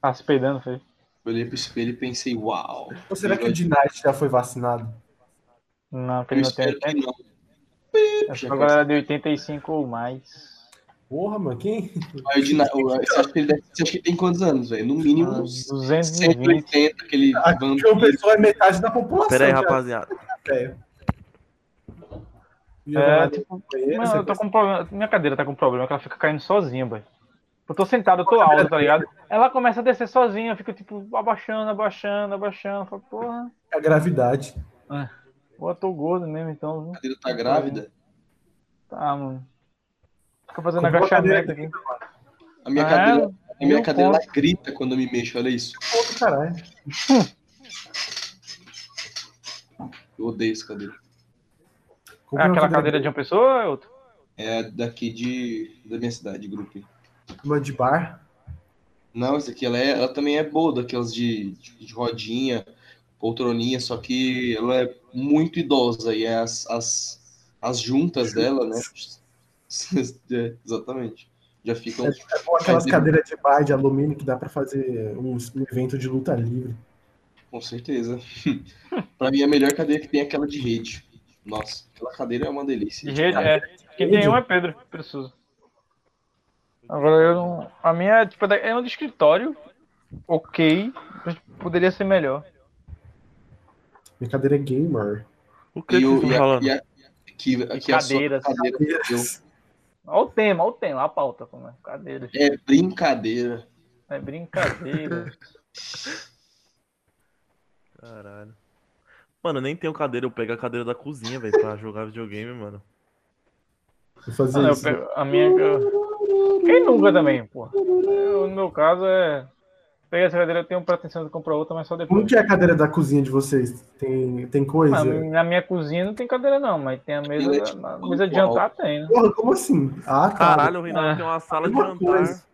A: Tá se peidando, foi.
B: Olhei pro espelho e pensei, uau.
C: Ou será que o Dinite já foi vacinado?
A: Não, porque
B: Eu
A: ele não tem
B: espero que
A: 80.
B: não.
A: Acho que agora era de 85 ou mais.
C: Porra, mano, quem?
B: Aí Você acha que ele você acha que tem quantos anos, velho? No mínimo
A: Ah,
B: uns
A: 220.
B: 180, aquele
C: João
B: vampiro.
C: Pessoa é metade da população.
D: Pera aí,
C: já,
D: rapaziada.
C: velho.
A: É,
C: lá
A: tipo, Mano, eu tô com um problema. Minha cadeira tá com um problema que ela fica caindo sozinha, boy. Eu tô sentado, eu tô alto, tá ligado? Ela começa a descer sozinha, eu fico tipo abaixando, abaixando, abaixando. Falo, porra,
C: É a gravidade.
A: Pô, eu tô gordo mesmo, então. viu?
B: A cadeira tá grávida.
A: Tá, mano. Fica fazendo
C: Comprou a
A: agachamento aqui.
B: A minha
A: Ah,
B: cadeira, a minha cadeira ela grita quando eu me mexo, olha isso.
C: Pô, do caralho.
B: Eu odeio essa cadeira.
A: É
C: uma
A: aquela cadeira de uma pessoa ou é outra?
B: É daqui de, da minha cidade, grupo.
C: Uma de bar.
B: Não, essa aqui ela, é, ela também é boa, daquelas de, de, de rodinha, poltroninha, só que ela é muito idosa e as, as, As juntas dela, né? É, exatamente. Já ficam.
C: É bom aquelas cadeiras de bar de alumínio que dá pra fazer um, um evento de luta livre.
B: Com certeza. pra mim, a melhor cadeira que tem é aquela de rede. Nossa, aquela cadeira é uma delícia.
A: De rede, é. Quem tem um é Pedro, preciso. Agora eu não. A minha tipo, é um de escritório. Ok. mas Poderia ser melhor.
C: Minha cadeira é gamer.
D: O que, que
B: E, o,
D: vocês
B: e,
D: estão
B: a,
D: falando?
B: e, a, que, que a
A: Cadeiras.
B: cadeira eu,
A: Olha o tema, olha o tema, a pauta, como é. Cadeiras.
B: é brincadeira.
A: É brincadeira.
D: Caralho. Mano, eu nem tenho cadeira, eu pego a cadeira da cozinha, velho, pra jogar videogame, mano.
C: Vou fazer
A: Ah, eu
C: isso.
A: pego- a minha. Quem nunca também, pô? No meu caso é. Peguei essa cadeira, eu tenho pretensão de comprar outra, mas só
C: Como
A: depois.
C: que é a cadeira da cozinha de vocês? Tem, tem coisa?
A: Ah, na minha cozinha não tem cadeira, não, mas tem a mesa.
B: Ele é
A: da-
B: tipo
A: a
B: um
A: mesa de jantar tem, né?
C: Porra, como assim? Ah, tá.
D: Caralho, o Reinaldo
A: Ah.
D: tem uma sala de
C: Uma
D: jantar.
C: coisa.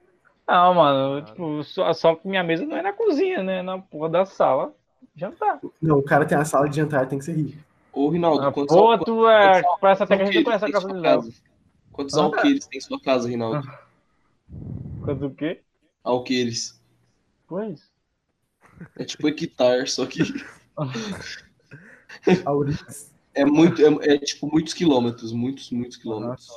A: Não, mano, tipo, só, só que minha mesa não é na cozinha, né? Na porra da sala. Jantar.
C: Não, o cara tem a sala de jantar, tem que ser rico.
B: Ô, Rinaldo,
A: Ah,
B: quantos,
A: Pô, tu é.
B: quantos
A: Parece até que a gente conhece a
B: tem
A: casa Léo.
B: casa? Quantos
C: Ah.
B: alqueires tem sua casa, Rinaldo?
A: Quanto o quê?
B: Alqueires.
A: Pois.
B: É tipo hectare, só que
C: Aurix.
B: é muito, é, é tipo muitos quilômetros, muitos, muitos quilômetros.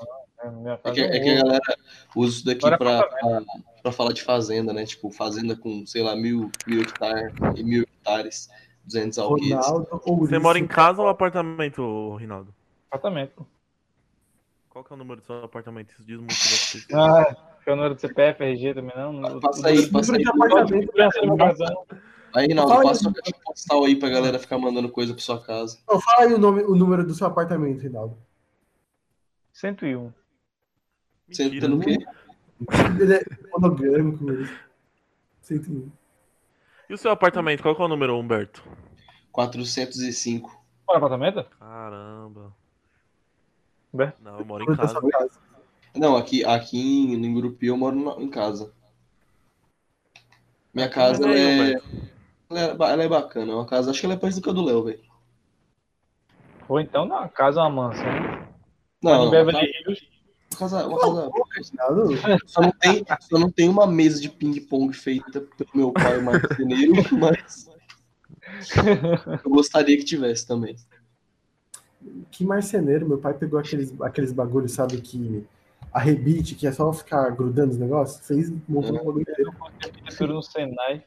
A: É,
B: É que,
A: é
B: é que a galera usa isso daqui
A: Agora
B: pra, pra, pra falar de fazenda, né? Tipo, fazenda com, sei lá, mil, mil hectares e mil hectares, 200 alqueires.
D: Você mora em casa ou apartamento, Rinaldo?
A: Apartamento.
D: Qual que é o número do seu apartamento? Isso diz muito.
A: Ah, que é o número do CPF, RG também não. não-
B: Passa aí, passa aí. Aí, Rinaldo,
C: Fala aí.
B: passa sua caixa postal aí pra galera ficar mandando coisa pra sua casa.
C: Não, fala aí o, nome, o número do seu apartamento, Rinaldo.
A: 101.
B: Você
D: Mentira.
B: tá no quê?
C: Ele é monogâmico mesmo. 101.
D: E o seu apartamento, qual que é o número, Humberto?
B: 405.
A: Bora apartamento?
D: Caramba.
A: Humberto?
D: Não, eu moro em casa.
B: Não, aqui, aqui em, em Gurupi eu moro na- em casa. Minha casa
D: Mas aí,
B: é,
D: Humberto?
B: ela é, ba- ela é bacana. É uma casa, acho que ela é parecida com a do Léo, velho.
A: Ou então na casa uma mansão.
B: Não,
A: Beverly Hills.
B: casa, uma casa, só, não tem, só não tem uma mesa de ping-pong feita pelo meu pai, o marceneiro, mas eu gostaria que tivesse também.
C: que marceneiro. Meu pai pegou aqueles, aqueles bagulhos, sabe, que arrebite, que é só ficar grudando os negócios. Fez, montou um bagulho inteiro.
A: Arquitetura no Senai.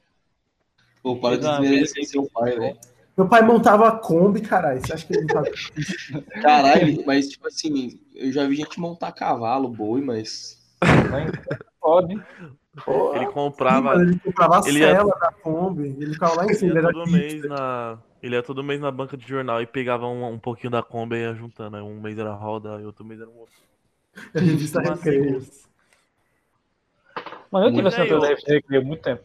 B: Pô, para de desmerecer seu pai, velho.
C: Meu pai montava a Kombi, caralho. Você acha que ele não tá...
B: Caralho, mas tipo assim, eu já vi gente montar cavalo, boi, mas.
A: Né? Pode. Pô,
D: Ele
C: Sim,
D: comprava.
C: mano, ele comprava a
D: ele ia-
C: cela da Kombi. Ele ficava lá em cima.
D: Ele ia
C: era
D: todo mês na. Ele ia todo mês na banca de jornal e pegava um, um pouquinho da Kombi e ia juntando. Aí um mês era roda e outro mês era um outro.
C: A revista Recreio.
A: Mano, eu tive
B: Muito
A: essa assinatura da FG há muito tempo.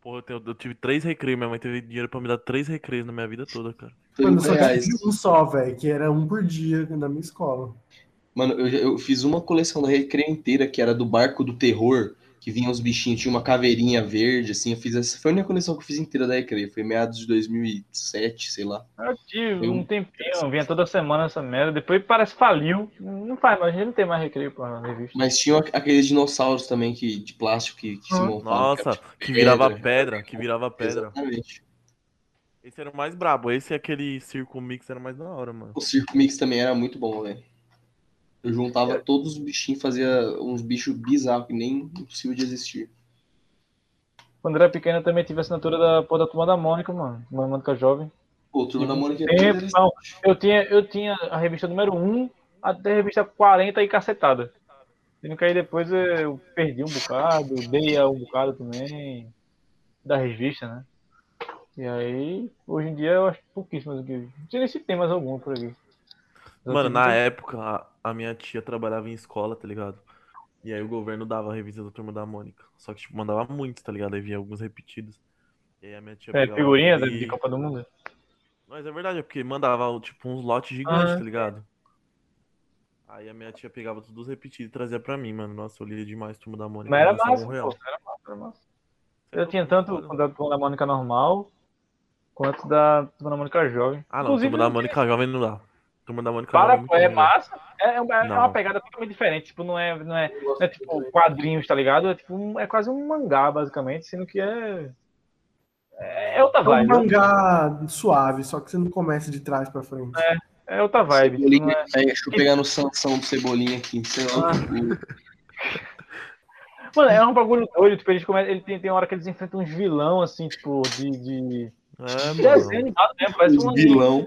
D: Porra, eu, tenho- eu tive três recreios. Minha mãe teve dinheiro pra me dar três recreios na minha vida toda, cara.
C: Mano, eu
B: 30
C: só
B: reais.
C: tive um só, velho, que era um por dia na minha escola.
B: Mano, eu, eu fiz uma coleção da Recreio inteira, que era do Barco do Terror, que vinha uns bichinhos, tinha uma caveirinha verde, assim. Eu fiz essa. Foi a única coleção que eu fiz inteira da Recreio. Foi meados de 2007, sei lá.
A: Eu tive
B: Eu-
A: um tempinho, vinha toda semana essa merda. Depois parece que faliu. Não faz mais, a gente não tem mais recreio pra revista.
B: Mas tinha aqu- aqueles dinossauros também que, de plástico que, que se
C: Ah.
B: montavam.
D: Nossa,
B: que
D: que virava
B: pedra.
D: pedra, que virava pedra.
B: Exatamente.
D: Esse era o mais brabo. Esse e aquele circo mix era mais da hora, mano.
B: O Circo Mix também era muito bom, velho. Eu juntava todos os bichinhos, fazia uns bichos bizarros que nem impossível de existir.
A: Quando era pequeno, eu também tive a assinatura da, pô, da turma da Mônica, mano. Turma da Mônica Jovem.
B: Pô, Turma da Mônica é
A: Tempo,
B: toda
A: não. Eu tinha, eu tinha a revista número 1 até a revista 40 e cacetada. Sendo que aí depois eu perdi um bocado, dei a um bocado também da revista, né? E aí, hoje em dia eu acho pouquíssimas aqui. Não sei nem se tem mais alguma por aqui. Eu
D: Mano, na
A: muita-
D: época, a, a minha tia trabalhava em escola, tá ligado? E aí o governo dava a revista da Turma da Mônica. Só que, tipo, mandava muitos, tá ligado? Aí vinha alguns repetidos. E aí a minha tia
A: É,
D: pegava
A: figurinha
D: e-
A: de Copa do Mundo.
D: Mas é verdade, é porque mandava, tipo, uns lotes gigantes,
A: Ah.
D: tá ligado? Aí a minha tia pegava todos repetidos e trazia pra mim, mano. Nossa, eu lia demais Turma da Mônica.
A: Mas era massa, pô. Era massa, era massa. Eu tinha tanto da Turma da Mônica normal, quanto da Turma da Mônica Jovem.
D: Ah, não,
A: Inclusive,
D: Turma da Mônica jovem não dá. Turma da Mônica
A: Para, é
D: ruim,
A: massa. É, é uma, é uma pegada totalmente diferente. Tipo, não é, não é, não é tipo quadrinhos, tá ligado? É, tipo, um- é quase um mangá, basicamente, sendo que é. É outra
C: É um
A: vibe.
C: mangá suave, só que você não começa de trás pra frente.
A: É outra vibe. tipo,
B: Cebolinha,
A: é-
B: aí, deixa eu pegar no Sansão do Cebolinha aqui. Sei lá.
A: Mano, é um bagulho doido. Tipo, eles come... ele tem, tem hora que eles enfrentam uns vilão, assim, tipo, de. de...
D: É,
A: de desenho animado mesmo, parece um
B: Os
A: anime.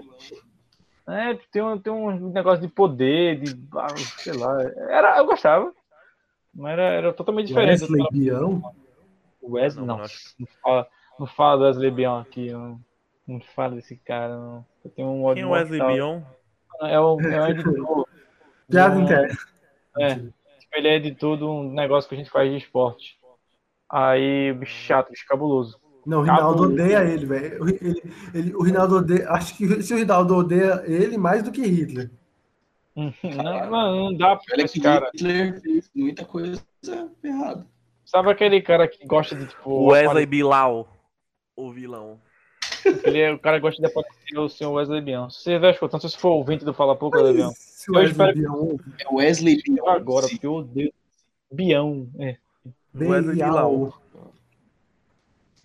A: É, tem um, tem um negócio de poder, de. ah, sei lá. Era, eu gostava. Mas era, era totalmente diferente.
C: Wesley Bião?
A: Wesley,
D: Não,
A: não. fala, não fala do Wesley Bion aqui. Não, não fala desse cara, não. Eu tenho um
D: Quem é o Wesley
A: mortal.
D: Bion?
A: É o, é o editor.
C: Piada
A: um-
C: interna.
A: É, tipo, ele é editor de um negócio que a gente faz de esporte. Aí, bicho chato, bicho cabuloso.
C: Não, o Rinaldo odeia ele, velho. O- ele- ele- O Rinaldo odeia. Acho que se o Rinaldo odeia ele mais do que Hitler.
A: Não, não, não dá pra esse
B: que
A: cara.
B: Hitler fez muita coisa errada.
A: Sabe aquele cara que gosta de, tipo.
D: Wesley Bilal. O vilão.
A: Ele é, o cara que gosta de aparecer o senhor Wesley Bion. Se você estiver escutando, se você for ouvinte do Fala Pouco, Wesley Bion.
C: Se o
A: Eu
C: Wesley
A: espero-
C: Bião
B: É Wesley
A: Eu agora, porque eu odeio. Bião. É.
D: Wesley. Bilal.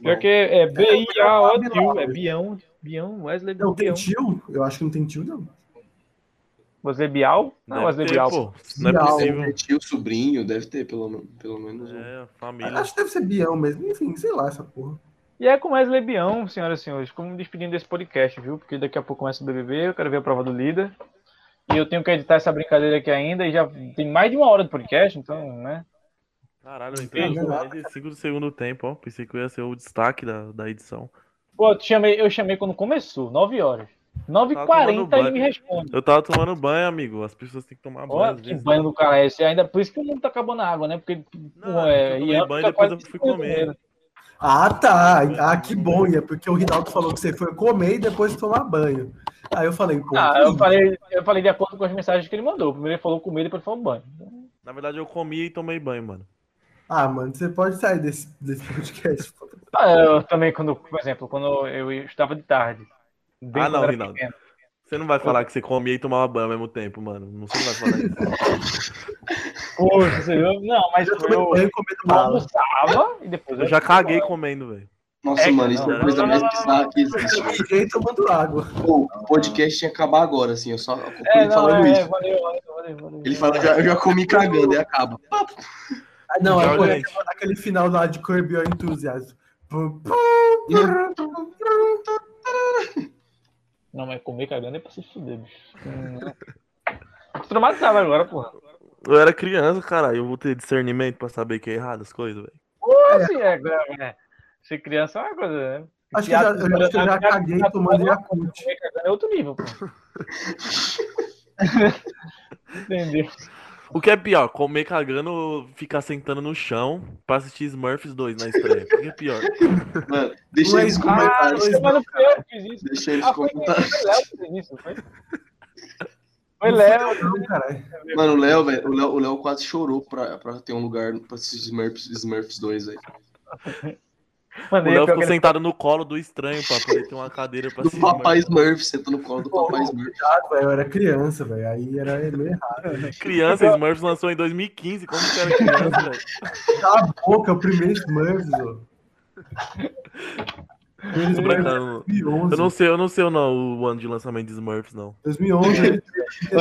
A: Pior que é B-I-A-O-Tio. É Bião. Bião, Wesley
C: Não, tem tio? Eu acho que não tem tio, não.
A: Wesley Bial? Não, Wesley
D: ter,
A: Bial.
D: pô. Não é possível.
B: Tio, sobrinho, deve ter pelo, pelo menos.
D: É, família.
C: Acho que deve ser Bião mesmo. Enfim, sei lá essa porra.
A: E é com Wesley Bião, senhoras e senhores, como me despedindo desse podcast, viu? Porque daqui a pouco começa o BBB, eu quero ver a prova do líder. E eu tenho que editar essa brincadeira aqui ainda, e já tem mais de uma hora de podcast, então, né?
D: Caralho, eu entrei no 45 do segundo tempo, ó. Pensei que ia ser o destaque da, da edição.
A: Pô, eu chamei, eu chamei quando começou, 9 horas.
D: tomando
A: 9h40 ele me responde.
D: Eu tava tomando banho, amigo. As pessoas têm que tomar banho. Às
A: que banho do cara é esse? Ainda por isso que o mundo tá acabando a água, né? Porque,
D: Não,
A: pô, é,
D: eu tomei
A: Ian
D: banho e depois eu fui comer.
C: Ah, tá. Ah, que bom, Ia, porque o Rinaldo falou que você foi comer e depois tomar banho. Aí eu falei, pô.
A: Ah, eu falei, eu falei de acordo com as mensagens que ele mandou. Primeiro ele falou comer, depois falou banho.
D: Na verdade, eu comi e tomei banho, mano.
C: Ah, mano, você pode sair desse, desse podcast.
A: Ah, eu também, quando, por exemplo, quando eu estudava de tarde.
D: Ah, não, Rinaldo.
A: pequeno.
D: Você não vai falar que você comia e tomava banho ao mesmo tempo, mano. Não você não vai falar isso.
A: Poxa, você viu? Não, mas
C: Eu tomei
A: eu
C: banho comendo
A: almoçava e depois
D: Eu já caguei comendo, velho.
B: Nossa,
A: É,
B: mano, isso é a coisa mais bizarra que existe.
C: Fiquei tomando água.
B: Pô, o podcast tinha que acabar agora, assim. Eu só eu
A: É, não,
B: falando
A: é,
B: isso.
A: valeu, valeu, valeu, valeu.
B: Ele fala, já, eu já comi cagando, e acaba.
C: Ah, não, é
D: gente.
C: aquele, aquele final lá de Curb Your Enthusiasm.
A: Não, mas comer cagando é pra se fuder, bicho. Hum, Tô traumatizado agora, porra.
D: Eu era criança, caralho. Eu vou ter discernimento pra saber que é errado as coisas, velho.
A: Pô, assim, é, é, Ser criança é uma coisa, né?
C: Acho que eu já, eu acho que eu já caguei tomando Yakult.
A: É outro nível, pô. Entendeu?
D: O que é pior, comer cagando ou ficar sentando no chão pra assistir Smurfs 2 na estreia? O que é pior?
B: Mano, deixa aí nos
C: ah,
A: Ah, eu fiz isso.
B: Deixa aí nos
A: Ah, foi, foi. Léo que fez isso, foi? Foi Léo.
C: Não, caralho.
B: Mano, o Léo, velho, o Léo, o Léo quase chorou pra, pra ter um lugar pra assistir Smurfs, Smurfs 2, velho.
D: O
A: Mandei
D: Léo ficou
A: ele-
D: sentado no colo do estranho pra poder ter uma cadeira pra
B: Do
D: assistir
B: Papai. Smurf, senta no colo do Papai Smurf.
C: Eu era criança, velho. Aí era meio errado.
D: Criança, Smurfs lançou em 2015. Como que era criança, velho?
C: Cala a boca, é o primeiro Smurfs, ó.
D: Tô brincando.
C: 2011.
D: Eu não sei, eu não sei não, o ano de lançamento de Smurfs, não.
C: 2011, ele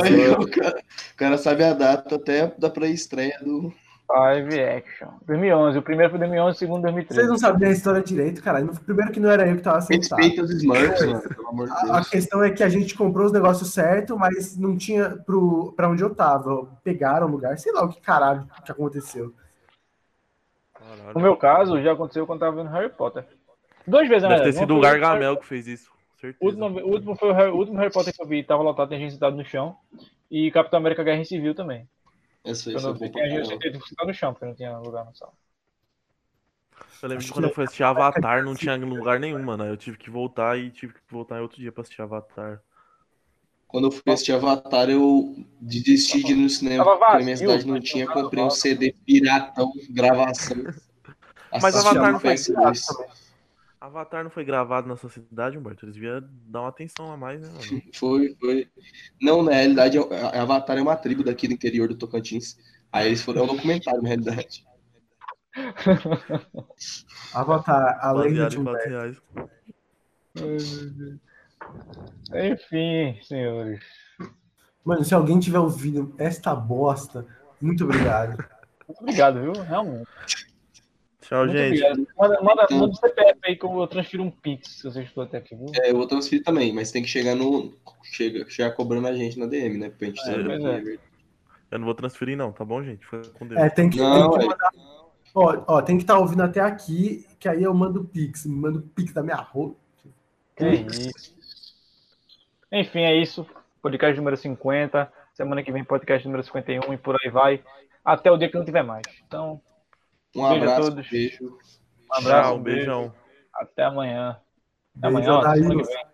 B: Aí, o, cara, o cara sabe a data até da pré-estreia do.
A: Live action. 2011. O primeiro foi 2011, o segundo 2013.
C: Vocês não sabem a história direito, cara. Primeiro que não era eu que tava sentado.
B: Respeita os Smurfs, mano, pelo amor de
C: A, a
B: Deus.
C: questão é que a gente comprou os negócios certos, mas não tinha pro, pra onde eu tava. Pegaram o lugar, sei lá o que caralho que aconteceu.
D: Caralho.
A: No meu caso, já aconteceu quando eu tava vendo Harry Potter. Duas vezes, na
D: Deve ter sido o
A: foi
D: Gargamel que fez isso.
A: O
D: Certeza.
A: último, o último foi o, Harry, o último Harry Potter que eu vi, tava lotado, tem gente sentado no chão. E Capitão América Guerra Civil também.
B: Essa aí
A: Eu
B: foi
A: não sentado sentado no chão, porque não tinha lugar no sala.
D: Eu lembro que quando eu fui assistir Avatar, não tinha lugar nenhum, mano. Eu tive que voltar e tive que voltar em outro dia pra assistir Avatar.
B: Quando eu fui assistir Avatar, eu desisti de ir no cinema,
A: Tava
B: porque na minha
A: vazio,
B: cidade não
A: mas
B: tinha, comprei um
A: vazio.
B: CD piratão, gravação.
D: Mas Avatar não foi
B: PS2.
D: Avatar não foi gravado na sua cidade, Humberto? Eles deviam dar uma atenção a mais, né, mano?
B: Foi, foi. Não, na realidade, a Avatar é uma tribo daqui do interior do Tocantins. Aí eles foram. É um documentário, na realidade.
C: Avatar, a lenda
D: Baseado
C: de
D: reais.
A: Enfim, senhores.
C: Mano, se alguém tiver ouvido esta bosta, muito obrigado.
A: Muito obrigado, viu? Realmente.
D: Tchau,
A: Muito
D: gente.
A: obrigado. Manda, manda, manda o CPF aí que eu transfiro um Pix se você estou até aqui, viu?
B: É, eu vou transferir também, mas tem que chegar no. Chega, chegar cobrando a gente na DM, né? Pra gente
A: É, é.
B: é.
D: Eu não vou transferir, não, tá bom, gente? Fica com Deus.
C: É, tem que,
B: Não,
C: tem que
B: é.
C: mandar. Ó, ó, tem que estar ouvindo até aqui, que aí eu mando o Pix. Mando o Pix da minha roupa.
A: Que isso. Enfim, é isso. Podcast número 50. Semana que vem, podcast número 51 e por aí vai. Até o dia que não tiver mais. Então,
B: Um
A: Beijo a
B: abraço,
A: todos.
B: beijo.
A: um abraço,
D: Tchau,
A: um
D: beijão.
A: Até amanhã. Até
C: Beijo,
A: amanhã, ó,